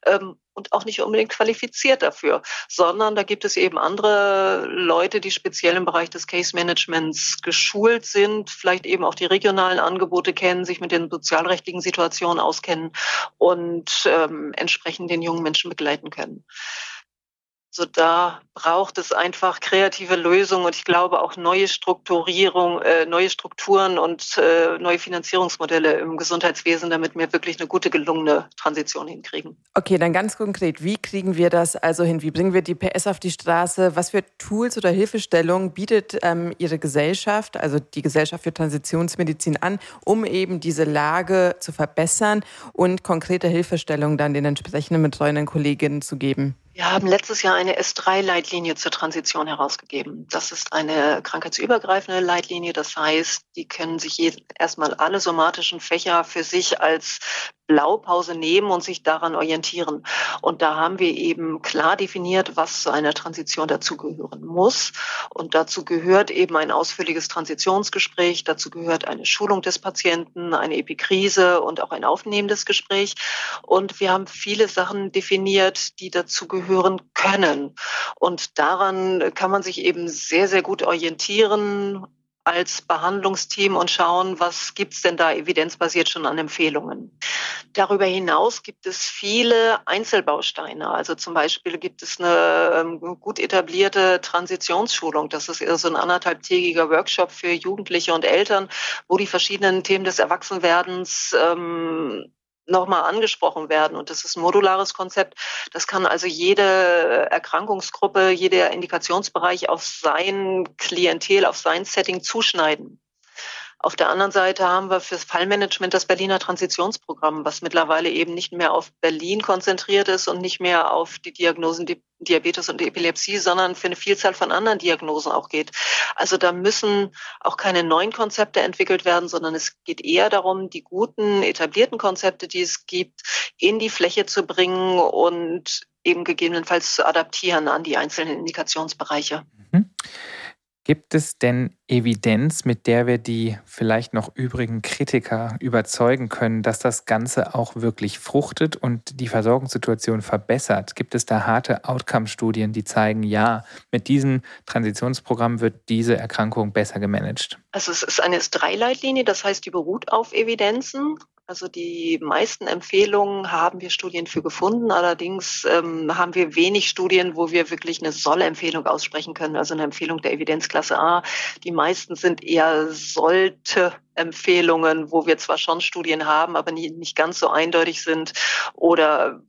ähm, und auch nicht unbedingt qualifiziert dafür, sondern da gibt es eben andere Leute, die speziell im Bereich des Case Managements geschult sind, vielleicht eben auch die regionalen Angebote kennen, sich mit den sozialrechtlichen Situationen auskennen und ähm, entsprechend den jungen Menschen begleiten können. So da braucht es einfach kreative Lösungen und ich glaube auch neue Strukturierung, äh, neue Strukturen und äh, neue Finanzierungsmodelle im Gesundheitswesen, damit wir wirklich eine gute gelungene Transition hinkriegen. Okay, dann ganz konkret, wie kriegen wir das also hin? Wie bringen wir die PS auf die Straße? Was für Tools oder Hilfestellungen bietet ähm, Ihre Gesellschaft, also die Gesellschaft für Transitionsmedizin an, um eben diese Lage zu verbessern und konkrete Hilfestellungen dann den entsprechenden betreuenden Kolleginnen zu geben? Wir haben letztes Jahr eine S3-Leitlinie zur Transition herausgegeben. Das ist eine krankheitsübergreifende Leitlinie. Das heißt, die können sich erstmal alle somatischen Fächer für sich als Blaupause nehmen und sich daran orientieren. Und da haben wir eben klar definiert, was zu einer Transition dazugehören muss. Und dazu gehört eben ein ausführliches Transitionsgespräch, dazu gehört eine Schulung des Patienten, eine Epikrise und auch ein aufnehmendes Gespräch. Und wir haben viele Sachen definiert, die dazu gehören können. Und daran kann man sich eben sehr, sehr gut orientieren als Behandlungsteam und schauen, was gibt's denn da evidenzbasiert schon an Empfehlungen. Darüber hinaus gibt es viele Einzelbausteine. Also zum Beispiel gibt es eine ähm, gut etablierte Transitionsschulung. Das ist so ein anderthalbtägiger Workshop für Jugendliche und Eltern, wo die verschiedenen Themen des Erwachsenwerdens ähm, nochmal angesprochen werden. Und das ist ein modulares Konzept. Das kann also jede Erkrankungsgruppe, jeder Indikationsbereich auf sein Klientel, auf sein Setting zuschneiden. Auf der anderen Seite haben wir fürs Fallmanagement das Berliner Transitionsprogramm, was mittlerweile eben nicht mehr auf Berlin konzentriert ist und nicht mehr auf die Diagnosen Diabetes und Epilepsie, sondern für eine Vielzahl von anderen Diagnosen auch geht. Also da müssen auch keine neuen Konzepte entwickelt werden, sondern es geht eher darum, die guten, etablierten Konzepte, die es gibt, in die Fläche zu bringen und eben gegebenenfalls zu adaptieren an die einzelnen Indikationsbereiche. Mhm. Gibt es denn Evidenz, mit der wir die vielleicht noch übrigen Kritiker überzeugen können, dass das Ganze auch wirklich fruchtet und die Versorgungssituation verbessert? Gibt es da harte Outcome-Studien, die zeigen, ja, mit diesem Transitionsprogramm wird diese Erkrankung besser gemanagt? Also es ist eine S3-Leitlinie, das heißt, die beruht auf Evidenzen. Also die meisten Empfehlungen haben wir Studien für gefunden. Allerdings ähm, haben wir wenig Studien, wo wir wirklich eine Soll-Empfehlung aussprechen können, also eine Empfehlung der Evidenzklasse A. Die meisten sind eher sollte Empfehlungen, wo wir zwar schon Studien haben, aber nicht ganz so eindeutig sind oder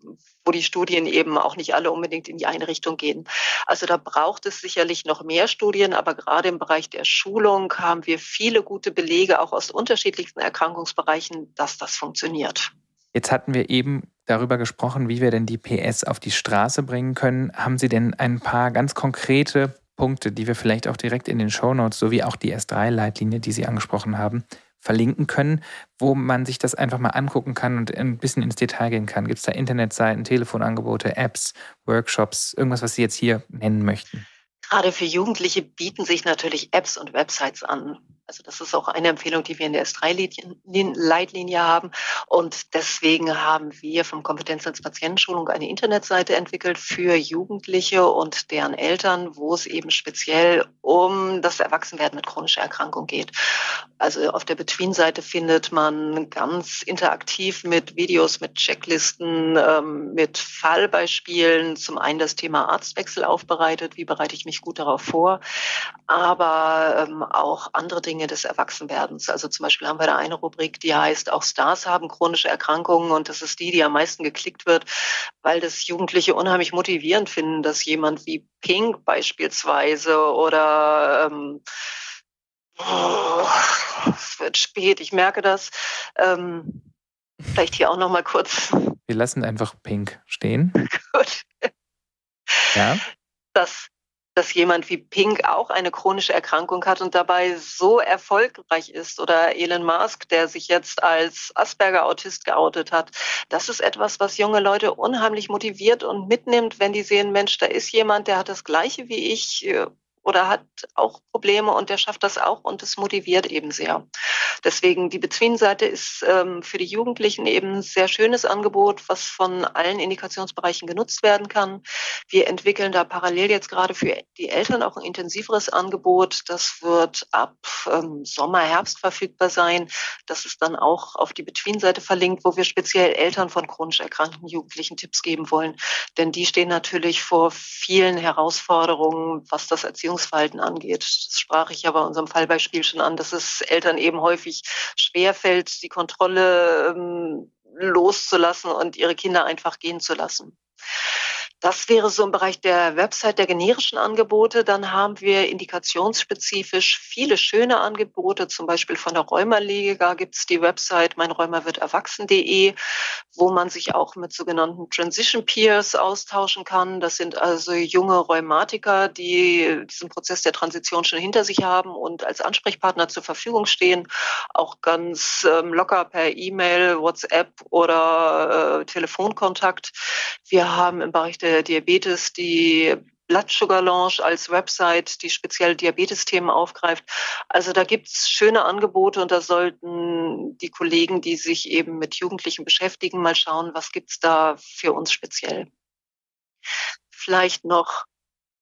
wo die Studien eben auch nicht alle unbedingt in die eine Richtung gehen. Also da braucht es sicherlich noch mehr Studien, aber gerade im Bereich der Schulung haben wir viele gute Belege, auch aus unterschiedlichsten Erkrankungsbereichen, dass das funktioniert. Jetzt hatten wir eben darüber gesprochen, wie wir denn die PS auf die Straße bringen können. Haben Sie denn ein paar ganz konkrete Punkte, die wir vielleicht auch direkt in den Shownotes sowie auch die S3-Leitlinie, die Sie angesprochen haben, verlinken können, wo man sich das einfach mal angucken kann und ein bisschen ins Detail gehen kann. Gibt es da Internetseiten, Telefonangebote, Apps, Workshops, irgendwas, was Sie jetzt hier nennen möchten? Gerade für Jugendliche bieten sich natürlich Apps und Websites an. Also das ist auch eine Empfehlung, die wir in der S3-Leitlinie haben. Und deswegen haben wir vom Kompetenznetz Patientenschulung eine Internetseite entwickelt für Jugendliche und deren Eltern, wo es eben speziell um das Erwachsenwerden mit chronischer Erkrankung geht. Also auf der Between-Seite findet man ganz interaktiv mit Videos, mit Checklisten, ähm, mit Fallbeispielen zum einen das Thema Arztwechsel aufbereitet, wie bereite ich mich gut darauf vor, aber ähm, auch andere Dinge Dinge des Erwachsenwerdens. Also zum Beispiel haben wir da eine Rubrik, die heißt, auch Stars haben chronische Erkrankungen und das ist die, die am meisten geklickt wird, weil das Jugendliche unheimlich motivierend finden, dass jemand wie Pink beispielsweise oder ähm, oh, es wird spät, ich merke das. Ähm, vielleicht hier auch noch mal kurz. Wir lassen einfach Pink stehen. Gut. Ja. Das dass jemand wie Pink auch eine chronische Erkrankung hat und dabei so erfolgreich ist oder Elon Musk, der sich jetzt als Asperger-Autist geoutet hat. Das ist etwas, was junge Leute unheimlich motiviert und mitnimmt, wenn die sehen, Mensch, da ist jemand, der hat das Gleiche wie ich oder hat auch Probleme und der schafft das auch und es motiviert eben sehr. Deswegen die Between-Seite ist ähm, für die Jugendlichen eben ein sehr schönes Angebot, was von allen Indikationsbereichen genutzt werden kann. Wir entwickeln da parallel jetzt gerade für die Eltern auch ein intensiveres Angebot. Das wird ab ähm, Sommer, Herbst verfügbar sein. Das ist dann auch auf die Between-Seite verlinkt, wo wir speziell Eltern von chronisch erkrankten Jugendlichen Tipps geben wollen. Denn die stehen natürlich vor vielen Herausforderungen, was das Erziehungsverhalten angeht. Das sprach ich ja bei unserem Fallbeispiel schon an, dass es Eltern eben häufig schwerfällt, die Kontrolle ähm, loszulassen und ihre Kinder einfach gehen zu lassen. Das wäre so im Bereich der Website der generischen Angebote. Dann haben wir indikationsspezifisch viele schöne Angebote, zum Beispiel von der Rheumaliga gibt es die Website meinrheumawirdterwachsen.de, wo man sich auch mit sogenannten Transition Peers austauschen kann. Das sind also junge Rheumatiker, die diesen Prozess der Transition schon hinter sich haben und als Ansprechpartner zur Verfügung stehen, auch ganz ähm, locker per E-Mail, WhatsApp oder äh, Telefonkontakt. Wir haben im Bereich der äh, Diabetes die Blood Sugar Launch als Website, die speziell Diabetes-Themen aufgreift. Also da gibt's schöne Angebote und da sollten die Kollegen, die sich eben mit Jugendlichen beschäftigen, mal schauen, was gibt's da für uns speziell. Vielleicht noch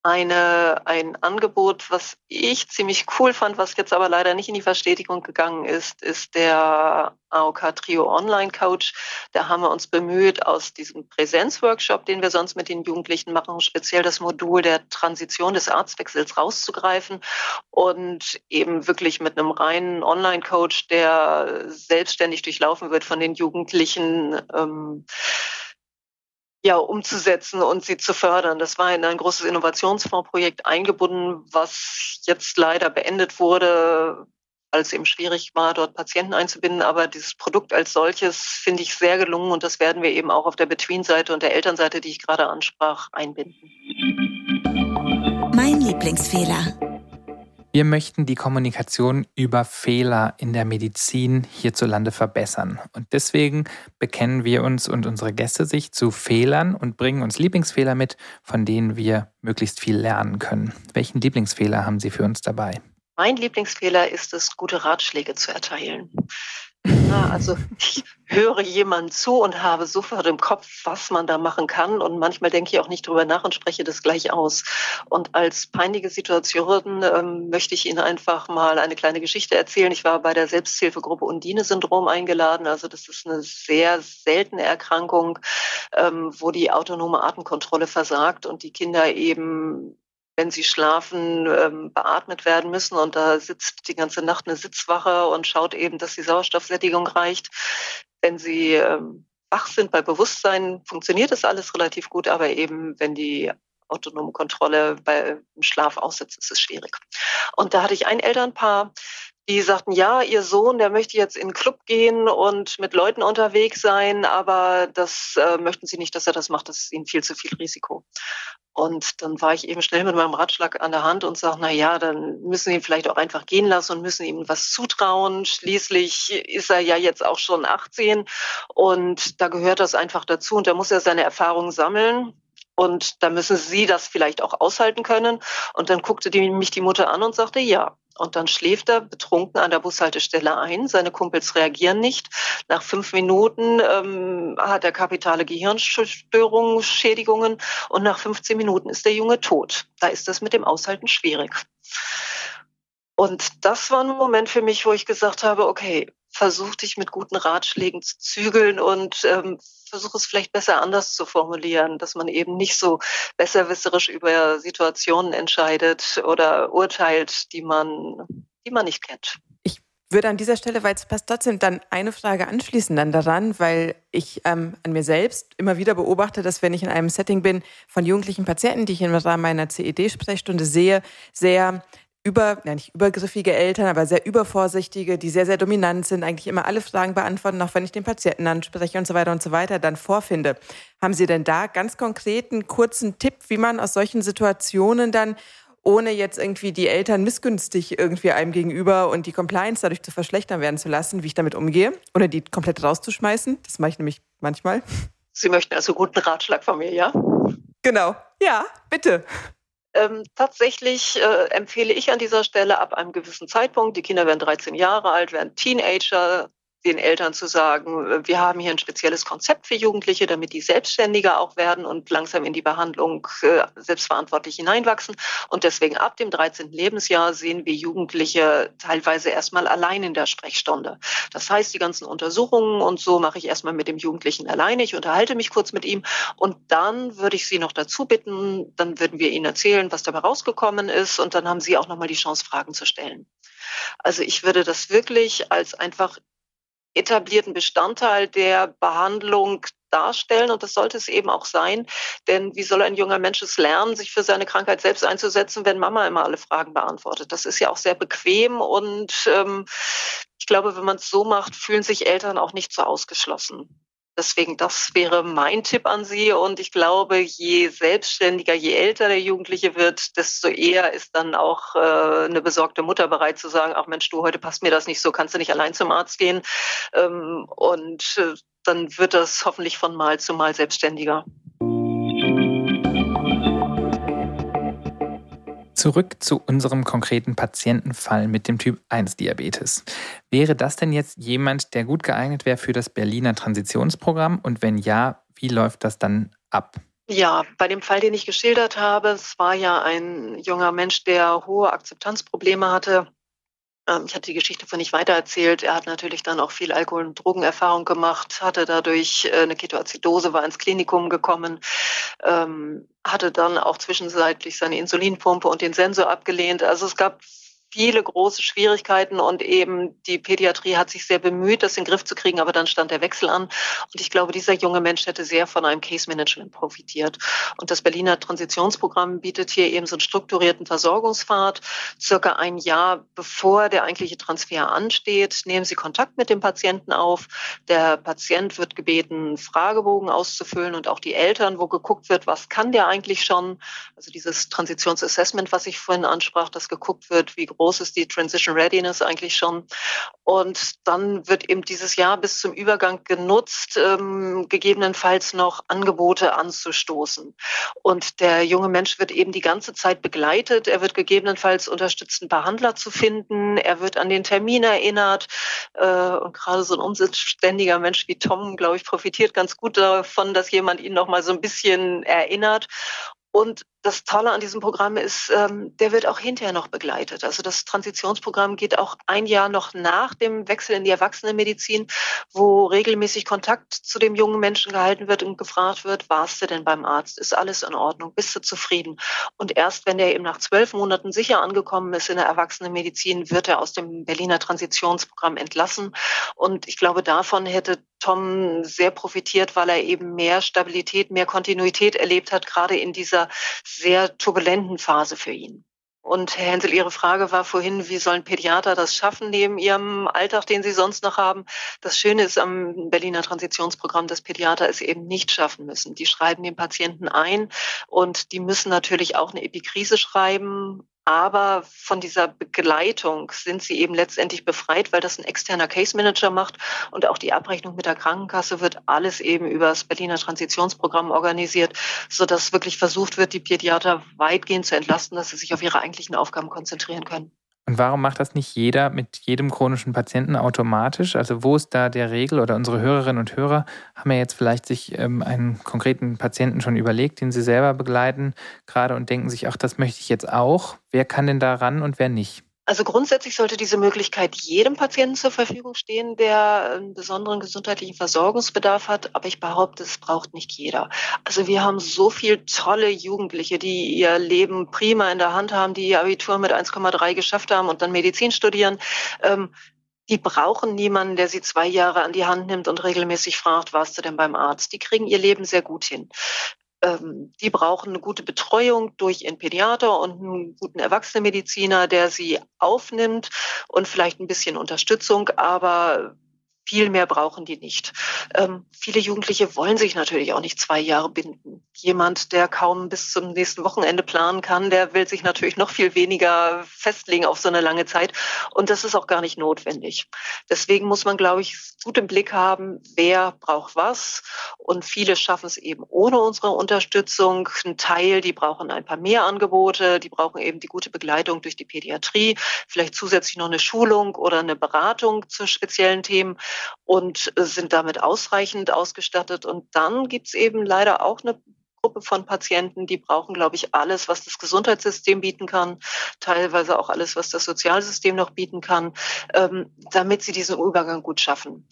eine, ein Angebot, was ich ziemlich cool fand, was jetzt aber leider nicht in die Verstetigung gegangen ist, ist der AOK Trio Online Coach. Da haben wir uns bemüht, aus diesem Präsenzworkshop, den wir sonst mit den Jugendlichen machen, speziell das Modul der Transition des Arztwechsels rauszugreifen und eben wirklich mit einem reinen Online Coach, der selbstständig durchlaufen wird von den Jugendlichen, ähm, ja, umzusetzen und sie zu fördern. Das war in ein großes Innovationsfondsprojekt eingebunden, was jetzt leider beendet wurde, weil es eben schwierig war, dort Patienten einzubinden. Aber dieses Produkt als solches finde ich sehr gelungen und das werden wir eben auch auf der Between-Seite und der Elternseite, die ich gerade ansprach, einbinden. Mein Lieblingsfehler. Wir möchten die Kommunikation über Fehler in der Medizin hierzulande verbessern. Und deswegen bekennen wir uns und unsere Gäste sich zu Fehlern und bringen uns Lieblingsfehler mit, von denen wir möglichst viel lernen können. Welchen Lieblingsfehler haben Sie für uns dabei? Mein Lieblingsfehler ist es, gute Ratschläge zu erteilen. Ja, also ich höre jemand zu und habe sofort im Kopf, was man da machen kann. Und manchmal denke ich auch nicht drüber nach und spreche das gleich aus. Und als peinliche Situation ähm, möchte ich Ihnen einfach mal eine kleine Geschichte erzählen. Ich war bei der Selbsthilfegruppe Undine-Syndrom eingeladen. Also das ist eine sehr seltene Erkrankung, ähm, wo die autonome Atemkontrolle versagt und die Kinder eben wenn sie schlafen, ähm, beatmet werden müssen. Und da sitzt die ganze Nacht eine Sitzwache und schaut eben, dass die Sauerstoffsättigung reicht. Wenn sie ähm, wach sind bei Bewusstsein, funktioniert das alles relativ gut, aber eben wenn die autonome Kontrolle beim Schlaf aussetzt, ist es schwierig. Und da hatte ich ein Elternpaar, die sagten, ja, ihr Sohn, der möchte jetzt in den Club gehen und mit Leuten unterwegs sein, aber das äh, möchten sie nicht, dass er das macht, das ist ihnen viel zu viel Risiko. Und dann war ich eben schnell mit meinem Ratschlag an der Hand und sage, na ja, dann müssen sie ihn vielleicht auch einfach gehen lassen und müssen ihm was zutrauen. Schließlich ist er ja jetzt auch schon 18 und da gehört das einfach dazu und da muss er seine Erfahrungen sammeln. Und da müssen Sie das vielleicht auch aushalten können. Und dann guckte die, mich die Mutter an und sagte, ja, und dann schläft er betrunken an der Bushaltestelle ein. Seine Kumpels reagieren nicht. Nach fünf Minuten ähm, hat er kapitale Gehirnstörungen, Schädigungen und nach 15 Minuten ist der Junge tot. Da ist das mit dem Aushalten schwierig. Und das war ein Moment für mich, wo ich gesagt habe, okay, versuch dich mit guten Ratschlägen zu zügeln und ähm, versuche es vielleicht besser anders zu formulieren, dass man eben nicht so besserwisserisch über Situationen entscheidet oder urteilt, die man, die man nicht kennt. Ich würde an dieser Stelle, weil es passt trotzdem, dann eine Frage anschließen dann daran, weil ich ähm, an mir selbst immer wieder beobachte, dass wenn ich in einem Setting bin von jugendlichen Patienten, die ich im Rahmen meiner CED-Sprechstunde sehe, sehr über, ja nicht übergriffige Eltern, aber sehr übervorsichtige, die sehr, sehr dominant sind, eigentlich immer alle Fragen beantworten, auch wenn ich den Patienten anspreche und so weiter und so weiter, dann vorfinde. Haben Sie denn da ganz konkreten, kurzen Tipp, wie man aus solchen Situationen dann ohne jetzt irgendwie die Eltern missgünstig irgendwie einem gegenüber und die Compliance dadurch zu verschlechtern werden zu lassen, wie ich damit umgehe, ohne die komplett rauszuschmeißen. Das mache ich nämlich manchmal. Sie möchten also guten Ratschlag von mir, ja? Genau. Ja, bitte. Ähm, tatsächlich äh, empfehle ich an dieser Stelle ab einem gewissen Zeitpunkt, die Kinder werden 13 Jahre alt, werden Teenager, den Eltern zu sagen, äh, wir haben hier ein spezielles Konzept für Jugendliche, damit die selbstständiger auch werden und langsam in die Behandlung äh, selbstverantwortlich hineinwachsen. Und deswegen ab dem 13. Lebensjahr sehen wir Jugendliche teilweise erstmal allein in der Sprechstunde. Das heißt, die ganzen Untersuchungen und so mache ich erstmal mit dem Jugendlichen alleine. Ich unterhalte mich kurz mit ihm und dann würde ich Sie noch dazu bitten, dann würden wir Ihnen erzählen, was dabei rausgekommen ist und dann haben Sie auch nochmal die Chance, Fragen zu stellen. Also ich würde das wirklich als einfach etablierten Bestandteil der Behandlung darstellen und das sollte es eben auch sein, denn wie soll ein junger Mensch es lernen, sich für seine Krankheit selbst einzusetzen, wenn Mama immer alle Fragen beantwortet? Das ist ja auch sehr bequem und ähm, ich glaube, wenn man es so macht, fühlen sich Eltern auch nicht so ausgeschlossen. Deswegen, das wäre mein Tipp an Sie. Und ich glaube, je selbstständiger, je älter der Jugendliche wird, desto eher ist dann auch äh, eine besorgte Mutter bereit zu sagen, ach Mensch, du, heute passt mir das nicht so, kannst du nicht allein zum Arzt gehen. Ähm, und äh, dann wird das hoffentlich von Mal zu Mal selbstständiger. Zurück zu unserem konkreten Patientenfall mit dem Typ 1 Diabetes. Wäre das denn jetzt jemand, der gut geeignet wäre für das Berliner Transitionsprogramm? Und wenn ja, wie läuft das dann ab? Ja, bei dem Fall, den ich geschildert habe, es war ja ein junger Mensch, der hohe Akzeptanzprobleme hatte ich hatte die Geschichte von nicht weitererzählt. Er hat natürlich dann auch viel Alkohol- und Drogenerfahrung gemacht, hatte dadurch äh, eine Ketoazidose, war ins Klinikum gekommen, ähm, hatte dann auch zwischenzeitlich seine Insulinpumpe und den Sensor abgelehnt. Also es gab viele große Schwierigkeiten und eben die Pädiatrie hat sich sehr bemüht, das in den Griff zu kriegen, aber dann stand der Wechsel an. Und ich glaube, dieser junge Mensch hätte sehr von einem Case Management profitiert. Und das Berliner Transitionsprogramm bietet hier eben so einen strukturierten Versorgungspfad. Circa ein Jahr bevor der eigentliche Transfer ansteht, nehmen Sie Kontakt mit dem Patienten auf. Der Patient wird gebeten, Fragebogen auszufüllen und auch die Eltern, wo geguckt wird, was kann der eigentlich schon. Also dieses Transitionsassessment, was ich vorhin ansprach, dass geguckt wird, wie groß ist die Transition Readiness eigentlich schon. Und dann wird eben dieses Jahr bis zum Übergang genutzt, ähm, gegebenenfalls noch Angebote anzustoßen. Und der junge Mensch wird eben die ganze Zeit begleitet. Er wird gegebenenfalls unterstützten Behandler zu finden. Er wird an den Termin erinnert. Äh, und gerade so ein umsitzständiger Mensch wie Tom, glaube ich, profitiert ganz gut davon, dass jemand ihn noch mal so ein bisschen erinnert. Und das Tolle an diesem Programm ist, ähm, der wird auch hinterher noch begleitet. Also das Transitionsprogramm geht auch ein Jahr noch nach dem Wechsel in die Erwachsenenmedizin, wo regelmäßig Kontakt zu dem jungen Menschen gehalten wird und gefragt wird, warst du denn beim Arzt? Ist alles in Ordnung? Bist du zufrieden? Und erst wenn der eben nach zwölf Monaten sicher angekommen ist in der Erwachsenenmedizin, wird er aus dem Berliner Transitionsprogramm entlassen. Und ich glaube, davon hätte Tom sehr profitiert, weil er eben mehr Stabilität, mehr Kontinuität erlebt hat, gerade in dieser sehr turbulenten Phase für ihn. Und Herr Hensel, Ihre Frage war vorhin, wie sollen Pädiater das schaffen neben ihrem Alltag, den sie sonst noch haben? Das Schöne ist am Berliner Transitionsprogramm, dass Pädiater es eben nicht schaffen müssen. Die schreiben den Patienten ein und die müssen natürlich auch eine Epikrise schreiben aber von dieser Begleitung sind sie eben letztendlich befreit, weil das ein externer Case Manager macht und auch die Abrechnung mit der Krankenkasse wird alles eben über das Berliner Transitionsprogramm organisiert, sodass wirklich versucht wird, die Pädiater weitgehend zu entlasten, dass sie sich auf ihre eigentlichen Aufgaben konzentrieren können. Und warum macht das nicht jeder mit jedem chronischen Patienten automatisch? Also wo ist da der Regel oder unsere Hörerinnen und Hörer haben ja jetzt vielleicht sich ähm, einen konkreten Patienten schon überlegt, den sie selber begleiten gerade und denken sich, ach, das möchte ich jetzt auch. Wer kann denn da ran und wer nicht? Also grundsätzlich sollte diese Möglichkeit jedem Patienten zur Verfügung stehen, der einen besonderen gesundheitlichen Versorgungsbedarf hat. Aber ich behaupte, es braucht nicht jeder. Also wir haben so viel tolle Jugendliche, die ihr Leben prima in der Hand haben, die ihr Abitur mit 1,3 geschafft haben und dann Medizin studieren. Ähm, die brauchen niemanden, der sie zwei Jahre an die Hand nimmt und regelmäßig fragt, warst du denn beim Arzt? Die kriegen ihr Leben sehr gut hin ähm, die brauchen eine gute Betreuung durch einen Pädiater und einen guten Erwachsenenmediziner, der sie aufnimmt und vielleicht ein bisschen Unterstützung. Aber Viel mehr brauchen die nicht. Ähm, viele Jugendliche wollen sich natürlich auch nicht zwei Jahre binden. Jemand, der kaum bis zum nächsten Wochenende planen kann, der will sich natürlich noch viel weniger festlegen auf so eine lange Zeit. Und das ist auch gar nicht notwendig. Deswegen muss man, glaube ich, gut im Blick haben, wer braucht was. Und viele schaffen es eben ohne unsere Unterstützung. Ein Teil, die brauchen ein paar mehr Angebote, die brauchen eben die gute Begleitung durch die Pädiatrie, vielleicht zusätzlich noch eine Schulung oder eine Beratung zu speziellen Themen und sind damit ausreichend ausgestattet. Und dann gibt's eben leider auch eine Gruppe von Patienten, die brauchen, glaube ich, alles, was das Gesundheitssystem bieten kann, teilweise auch alles, was das Sozialsystem noch bieten kann, ähm, damit sie diesen Übergang gut schaffen.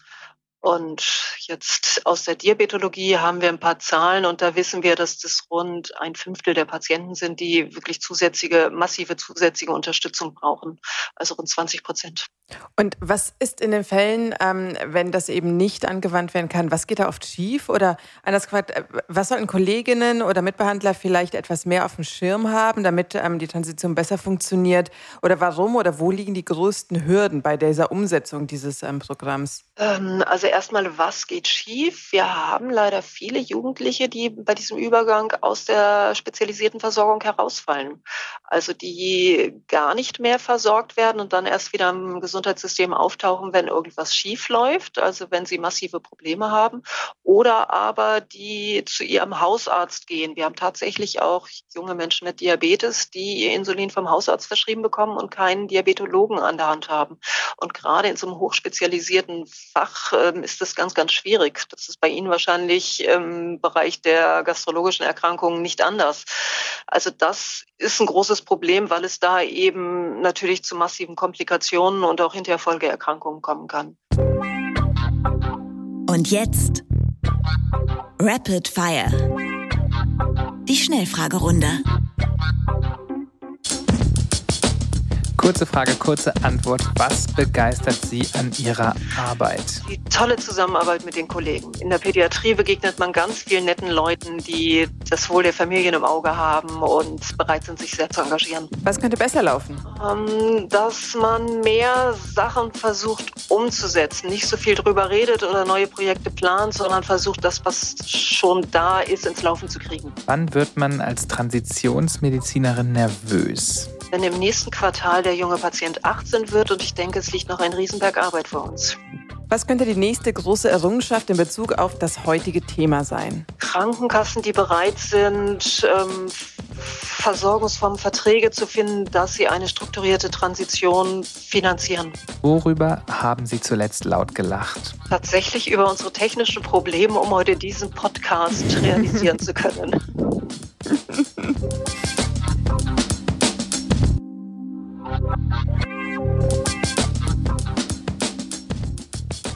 Und jetzt aus der Diabetologie haben wir ein paar Zahlen und da wissen wir, dass das rund ein Fünftel der Patienten sind, die wirklich zusätzliche, massive zusätzliche Unterstützung brauchen. Also rund 20 Prozent. Und was ist in den Fällen, ähm, wenn das eben nicht angewandt werden kann? Was geht da oft schief? Oder anders gefragt, äh, was sollten Kolleginnen oder Mitbehandler vielleicht etwas mehr auf dem Schirm haben, damit ähm, die Transition besser funktioniert? Oder warum oder wo liegen die größten Hürden bei dieser Umsetzung dieses ähm, Programms? Ähm, also erstmal, was geht schief? Wir haben leider viele Jugendliche, die bei diesem Übergang aus der spezialisierten Versorgung herausfallen. Also die gar nicht mehr versorgt werden und dann erst wieder im Gesundheitssystem auftauchen, wenn irgendwas schief läuft, also wenn sie massive Probleme haben. Oder aber die zu ihrem Hausarzt gehen. Wir haben tatsächlich auch junge Menschen mit Diabetes, die ihr Insulin vom Hausarzt verschrieben bekommen und keinen Diabetologen an der Hand haben. Und gerade in so einem hochspezialisierten Fach ähm, ist das ganz, ganz schwierig. Das ist bei Ihnen wahrscheinlich im Bereich der gastrologischen Erkrankungen nicht anders. Also das ist ein großes Problem, weil es da eben natürlich zu massiven Komplikationen und auch hinterher Folgeerkrankungen kommen kann. Und jetzt Rapid Fire. Die Schnellfragerunde. Kurze Frage, kurze Antwort. Was begeistert Sie an Ihrer Arbeit? Die tolle Zusammenarbeit mit den Kollegen. In der Pädiatrie begegnet man ganz vielen netten Leuten, die das Wohl der Familien im Auge haben und bereit sind, sich sehr zu engagieren. Was könnte besser laufen? Ähm, dass man mehr Sachen versucht umzusetzen. Nicht so viel drüber redet oder neue Projekte plant, sondern versucht, das, was schon da ist, ins Laufen zu kriegen. Wann wird man als Transitionsmedizinerin nervös? Wenn im nächsten Quartal der junge Patient 18 wird und ich denke, es liegt noch ein Riesenberg Arbeit vor uns. Was könnte die nächste große Errungenschaft in Bezug auf das heutige Thema sein? Krankenkassen, die bereit sind, ähm, Versorgungsformen, Verträge zu finden, dass sie eine strukturierte Transition finanzieren. Worüber haben Sie zuletzt laut gelacht? Tatsächlich über unsere technischen Probleme, um heute diesen Podcast realisieren zu können.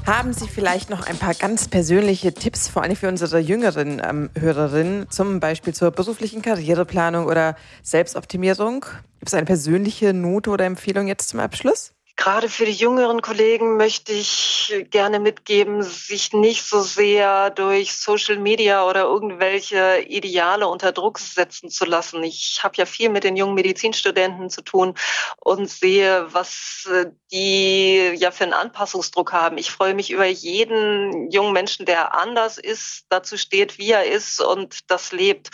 Haben Sie vielleicht noch ein paar ganz persönliche Tipps, vor allem für unsere jüngeren ähm, Hörerinnen, zum Beispiel zur beruflichen Karriereplanung oder Selbstoptimierung? Gibt es eine persönliche Note oder Empfehlung jetzt zum Abschluss? Gerade für die jüngeren Kollegen möchte ich gerne mitgeben, sich nicht so sehr durch Social Media oder irgendwelche Ideale unter Druck setzen zu lassen. Ich habe ja viel mit den jungen Medizinstudenten zu tun und sehe, was äh, die ja für einen Anpassungsdruck haben. Ich freue mich über jeden jungen Menschen, der anders ist, dazu steht, wie er ist und das lebt.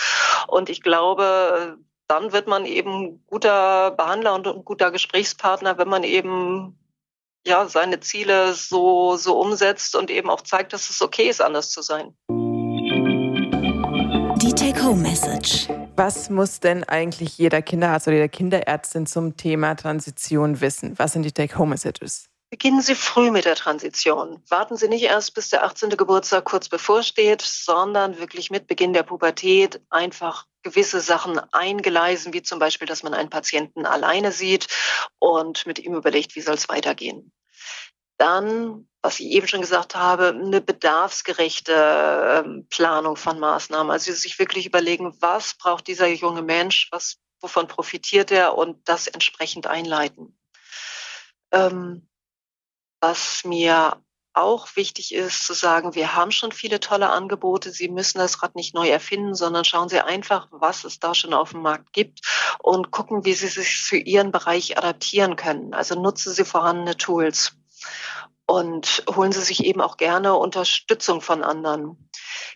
Und ich glaube, dann wird man eben guter Behandler und ein guter Gesprächspartner, wenn man eben ja, seine Ziele so, so umsetzt und eben auch zeigt, dass es okay ist, anders zu sein. Die Take-Home-Message. Was muss denn eigentlich jeder Kinderarzt oder jede Kinderärztin zum Thema Transition wissen? Was sind die Take-Home-Messages? Beginnen Sie früh mit der Transition. Warten Sie nicht erst, bis der 18. Geburtstag kurz bevorsteht, sondern wirklich mit Beginn der Pubertät einfach gewisse Sachen eingleisen, wie zum Beispiel, dass man einen Patienten alleine sieht und mit ihm überlegt, wie soll es weitergehen. Dann, was ich eben schon gesagt habe, eine bedarfsgerechte ähm, Planung von Maßnahmen. Also sich wirklich überlegen, was braucht dieser junge Mensch, was, wovon profitiert er und das entsprechend einleiten. Ähm, was mir auch wichtig ist zu sagen, wir haben schon viele tolle Angebote. Sie müssen das Rad nicht neu erfinden, sondern schauen Sie einfach, was es da schon auf dem Markt gibt und gucken, wie Sie sich für Ihren Bereich adaptieren können. Also nutzen Sie vorhandene Tools. und holen Sie sich eben auch gerne Unterstützung von anderen.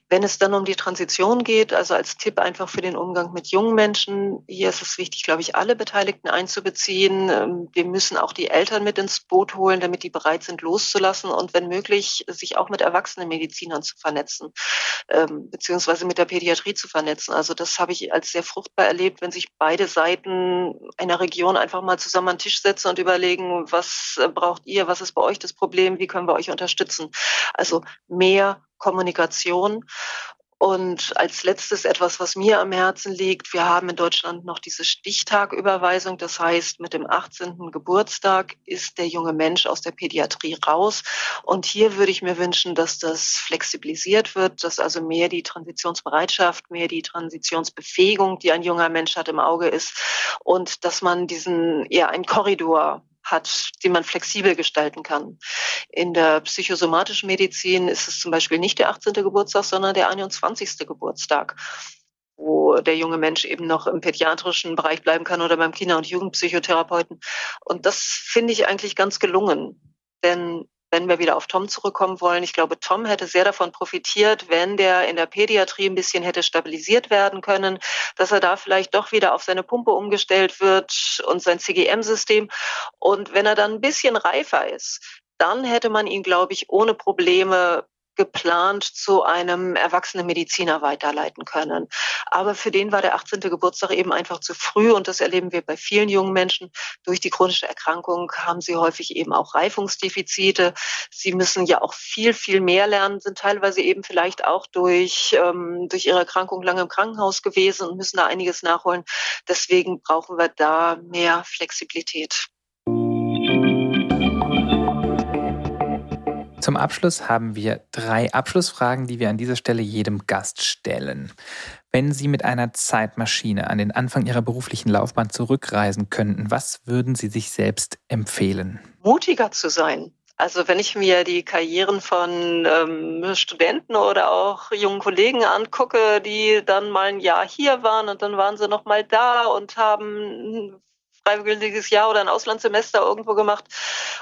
Wenn es dann um die Transition geht, also als Tipp einfach für den Umgang mit jungen Menschen, hier ist es wichtig, glaube ich, alle Beteiligten einzubeziehen. Ähm, wir müssen auch die Eltern mit ins Boot holen, damit die bereit sind, loszulassen und wenn möglich, sich auch mit erwachsenen Medizinern zu vernetzen, ähm, beziehungsweise mit der Pädiatrie zu vernetzen. Also das habe ich als sehr fruchtbar erlebt, wenn sich beide Seiten einer Region einfach mal zusammen an den Tisch setzen und überlegen, was braucht ihr, was ist bei euch das? Problem, wie können wir euch unterstützen? Also mehr Kommunikation. Und als letztes etwas, was mir am Herzen liegt. Wir haben in Deutschland noch diese Stichtagüberweisung. Das heißt, mit dem 18. Geburtstag ist der junge Mensch aus der Pädiatrie raus. Und hier würde ich mir wünschen, dass das flexibilisiert wird, dass also mehr die Transitionsbereitschaft, mehr die Transitionsbefähigung, die ein junger Mensch hat, im Auge ist. Und dass man diesen eher einen Korridor hat, den man flexibel gestalten kann. In der psychosomatischen Medizin ist es zum Beispiel nicht der 18. Geburtstag, sondern der 21. Geburtstag wo der junge Mensch eben noch im pädiatrischen Bereich bleiben kann oder beim Kinder- und Jugendpsychotherapeuten. Und das finde ich eigentlich ganz gelungen. Denn wenn wir wieder auf Tom zurückkommen wollen, ich glaube, Tom hätte sehr davon profitiert, wenn der in der Pädiatrie ein bisschen hätte stabilisiert werden können, dass er da vielleicht doch wieder auf seine Pumpe umgestellt wird und sein CGM-System. Und wenn er dann ein bisschen reifer ist, dann hätte man ihn, glaube ich, ohne Probleme geplant zu einem erwachsenen Mediziner weiterleiten können. Aber für den war der 18. Geburtstag eben einfach zu früh und das erleben wir bei vielen jungen Menschen. Durch die chronische Erkrankung haben sie häufig eben auch Reifungsdefizite. Sie müssen ja auch viel, viel mehr lernen, sind teilweise eben vielleicht auch durch, ähm, durch ihre Erkrankung lange im Krankenhaus gewesen und müssen da einiges nachholen. Deswegen brauchen wir da mehr Flexibilität. Zum Abschluss haben wir drei Abschlussfragen, die wir an dieser Stelle jedem Gast stellen. Wenn Sie mit einer Zeitmaschine an den Anfang Ihrer beruflichen Laufbahn zurückreisen könnten, was würden Sie sich selbst empfehlen? Mutiger zu sein. Also wenn ich mir die Karrieren von ähm, Studenten oder auch jungen Kollegen angucke, die dann mal ein Jahr hier waren und dann waren sie noch mal da und haben freiwilliges Jahr oder ein Auslandssemester irgendwo gemacht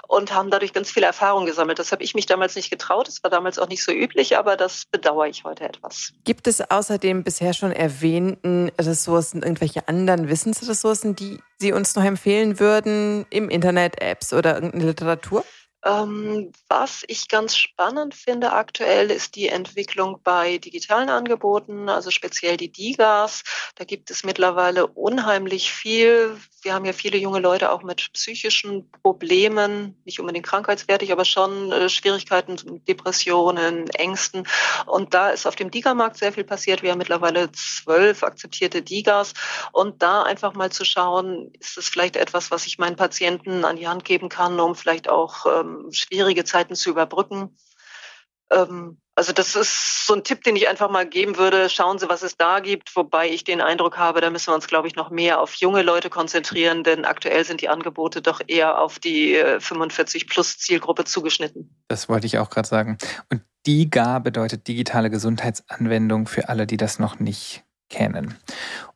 und haben dadurch ganz viel Erfahrung gesammelt. Das habe ich mich damals nicht getraut. Das war damals auch nicht so üblich, aber das bedauere ich heute etwas. Gibt es außerdem bisher schon erwähnten Ressourcen, irgendwelche anderen Wissensressourcen, die Sie uns noch empfehlen würden im Internet, Apps oder irgendeine Literatur? Ähm, was ich ganz spannend finde aktuell, ist die Entwicklung bei digitalen Angeboten, also speziell die DIGAs. Da gibt es mittlerweile unheimlich viel. Wir haben ja viele junge Leute auch mit psychischen Problemen, nicht unbedingt krankheitswertig, aber schon äh, Schwierigkeiten, Depressionen, Ängsten. Und da ist auf dem DIGA-Markt sehr viel passiert. Wir haben mittlerweile zwölf akzeptierte DIGAs. Und da einfach mal zu schauen, ist es vielleicht etwas, was ich meinen Patienten an die Hand geben kann, um vielleicht auch ähm, schwierige Zeiten zu überbrücken. Ähm, also das ist so ein Tipp, den ich einfach mal geben würde. Schauen Sie, was es da gibt, wobei ich den Eindruck habe, da müssen wir uns, glaube ich, noch mehr auf junge Leute konzentrieren, denn aktuell sind die Angebote doch eher auf die 45 äh, zugeschnitten. Das wollte ich auch gerade sagen. Und DIGA bedeutet digitale Gesundheitsanwendung für alle, die das noch nicht kennen.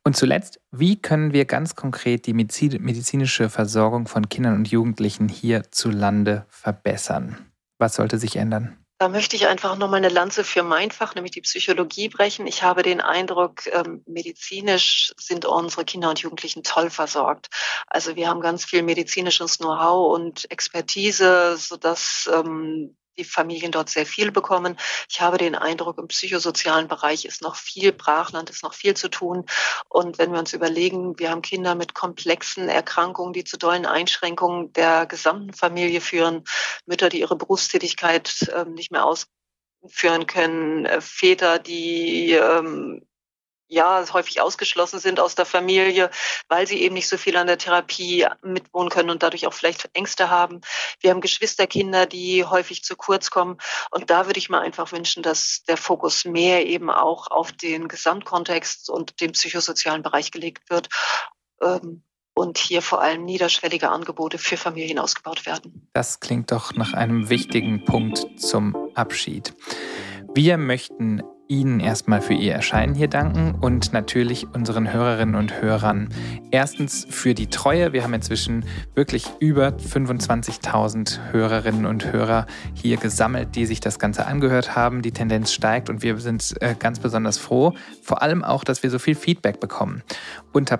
Und zuletzt, wie können wir ganz konkret die medizinische Versorgung von Kindern und Jugendlichen hierzulande verbessern? Was sollte sich ändern? Da möchte ich einfach nochmal eine Lanze für mein Fach, nämlich die Psychologie, brechen. Ich habe den Eindruck, ähm, medizinisch sind unsere Kinder und Jugendlichen toll versorgt. Also wir haben ganz viel medizinisches Know-how und Expertise, sodass ähm, die Familien dort sehr viel bekommen. Ich habe den Eindruck, im psychosozialen Bereich ist noch viel Brachland, ist noch viel zu tun. Und wenn wir uns überlegen, wir haben Kinder mit komplexen Erkrankungen, die zu dollen Einschränkungen der gesamten Familie führen, Mütter, die ihre Berufstätigkeit äh, nicht mehr ausführen können, äh, Väter, die ähm, ja, häufig ausgeschlossen sind aus der Familie, weil sie eben nicht so viel an der Therapie mitwohnen können und dadurch auch vielleicht Ängste haben. Wir haben Geschwisterkinder, die häufig zu kurz kommen. Und da würde ich mir einfach wünschen, dass der Fokus mehr eben auch auf den Gesamtkontext und den psychosozialen Bereich gelegt wird. Ähm, und hier vor allem niederschwellige Angebote für Familien ausgebaut werden. Das klingt doch nach einem wichtigen Punkt zum Abschied. Wir möchten Ihnen erstmal für Ihr Erscheinen hier danken und natürlich unseren Hörerinnen und Hörern erstens für die Treue. Wir haben inzwischen wirklich über 25.000 Hörerinnen und Hörer hier gesammelt, die sich das Ganze angehört haben. Die Tendenz steigt und wir sind äh, ganz besonders froh. Vor allem auch, dass wir so viel Feedback bekommen. Unter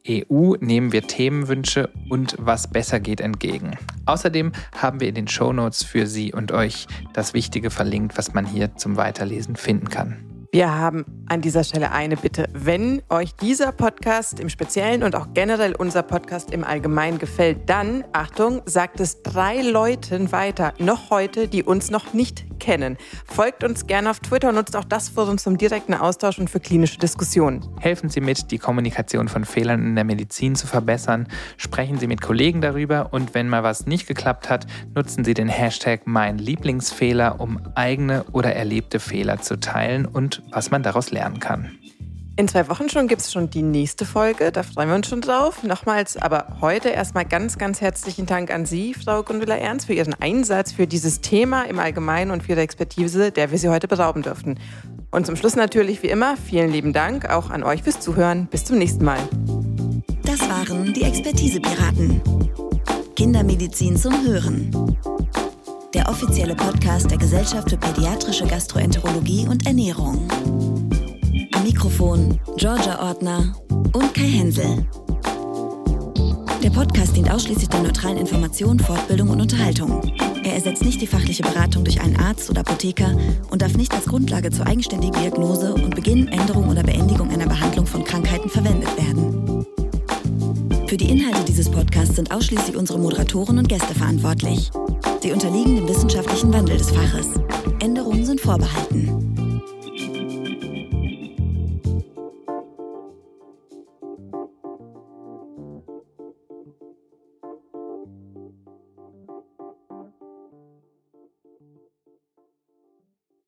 podcast.gpge.eu nehmen wir Themenwünsche und was besser geht entgegen. Außerdem haben wir in den Show Notes für Sie und euch das Wichtige verlinkt, was man hier zum Weiterlesen finden kann. Wir haben an dieser Stelle eine Bitte. Wenn euch dieser Podcast im Speziellen und auch generell unser Podcast im Allgemeinen gefällt, dann, Achtung, sagt es drei Leuten weiter, noch heute, die uns noch nicht kennen. Folgt uns gerne auf Twitter und nutzt auch das Forum zum direkten Austausch und für klinische Diskussionen. Helfen Sie mit, die Kommunikation von Fehlern in der Medizin zu verbessern. Sprechen Sie mit Kollegen darüber und wenn mal was nicht geklappt hat, nutzen Sie den Hashtag mein Lieblingsfehler, um eigene oder erlebte Fehler zu teilen und was man daraus lernen kann. In zwei Wochen schon gibt es schon die nächste Folge, da freuen wir uns schon drauf. Nochmals aber heute erstmal ganz, ganz herzlichen Dank an Sie, Frau Gundula Ernst, für Ihren Einsatz für dieses Thema im Allgemeinen und für Ihre Expertise, der wir Sie heute berauben dürften. Und zum Schluss natürlich wie immer vielen lieben Dank auch an euch fürs Zuhören. Bis zum nächsten Mal. Das waren die Expertise-Piraten. Kindermedizin zum Hören der offizielle Podcast der Gesellschaft für pädiatrische Gastroenterologie und Ernährung. Mikrofon Georgia Ortner und Kai Hensel. Der Podcast dient ausschließlich der neutralen Information, Fortbildung und Unterhaltung. Er ersetzt nicht die fachliche Beratung durch einen Arzt oder Apotheker und darf nicht als Grundlage zur eigenständigen Diagnose und Beginn, Änderung oder Beendigung einer Behandlung von Krankheiten verwendet werden. Für die Inhalte dieses Podcasts sind ausschließlich unsere Moderatoren und Gäste verantwortlich. Sie unterliegen dem wissenschaftlichen Wandel des Faches. Änderungen sind vorbehalten.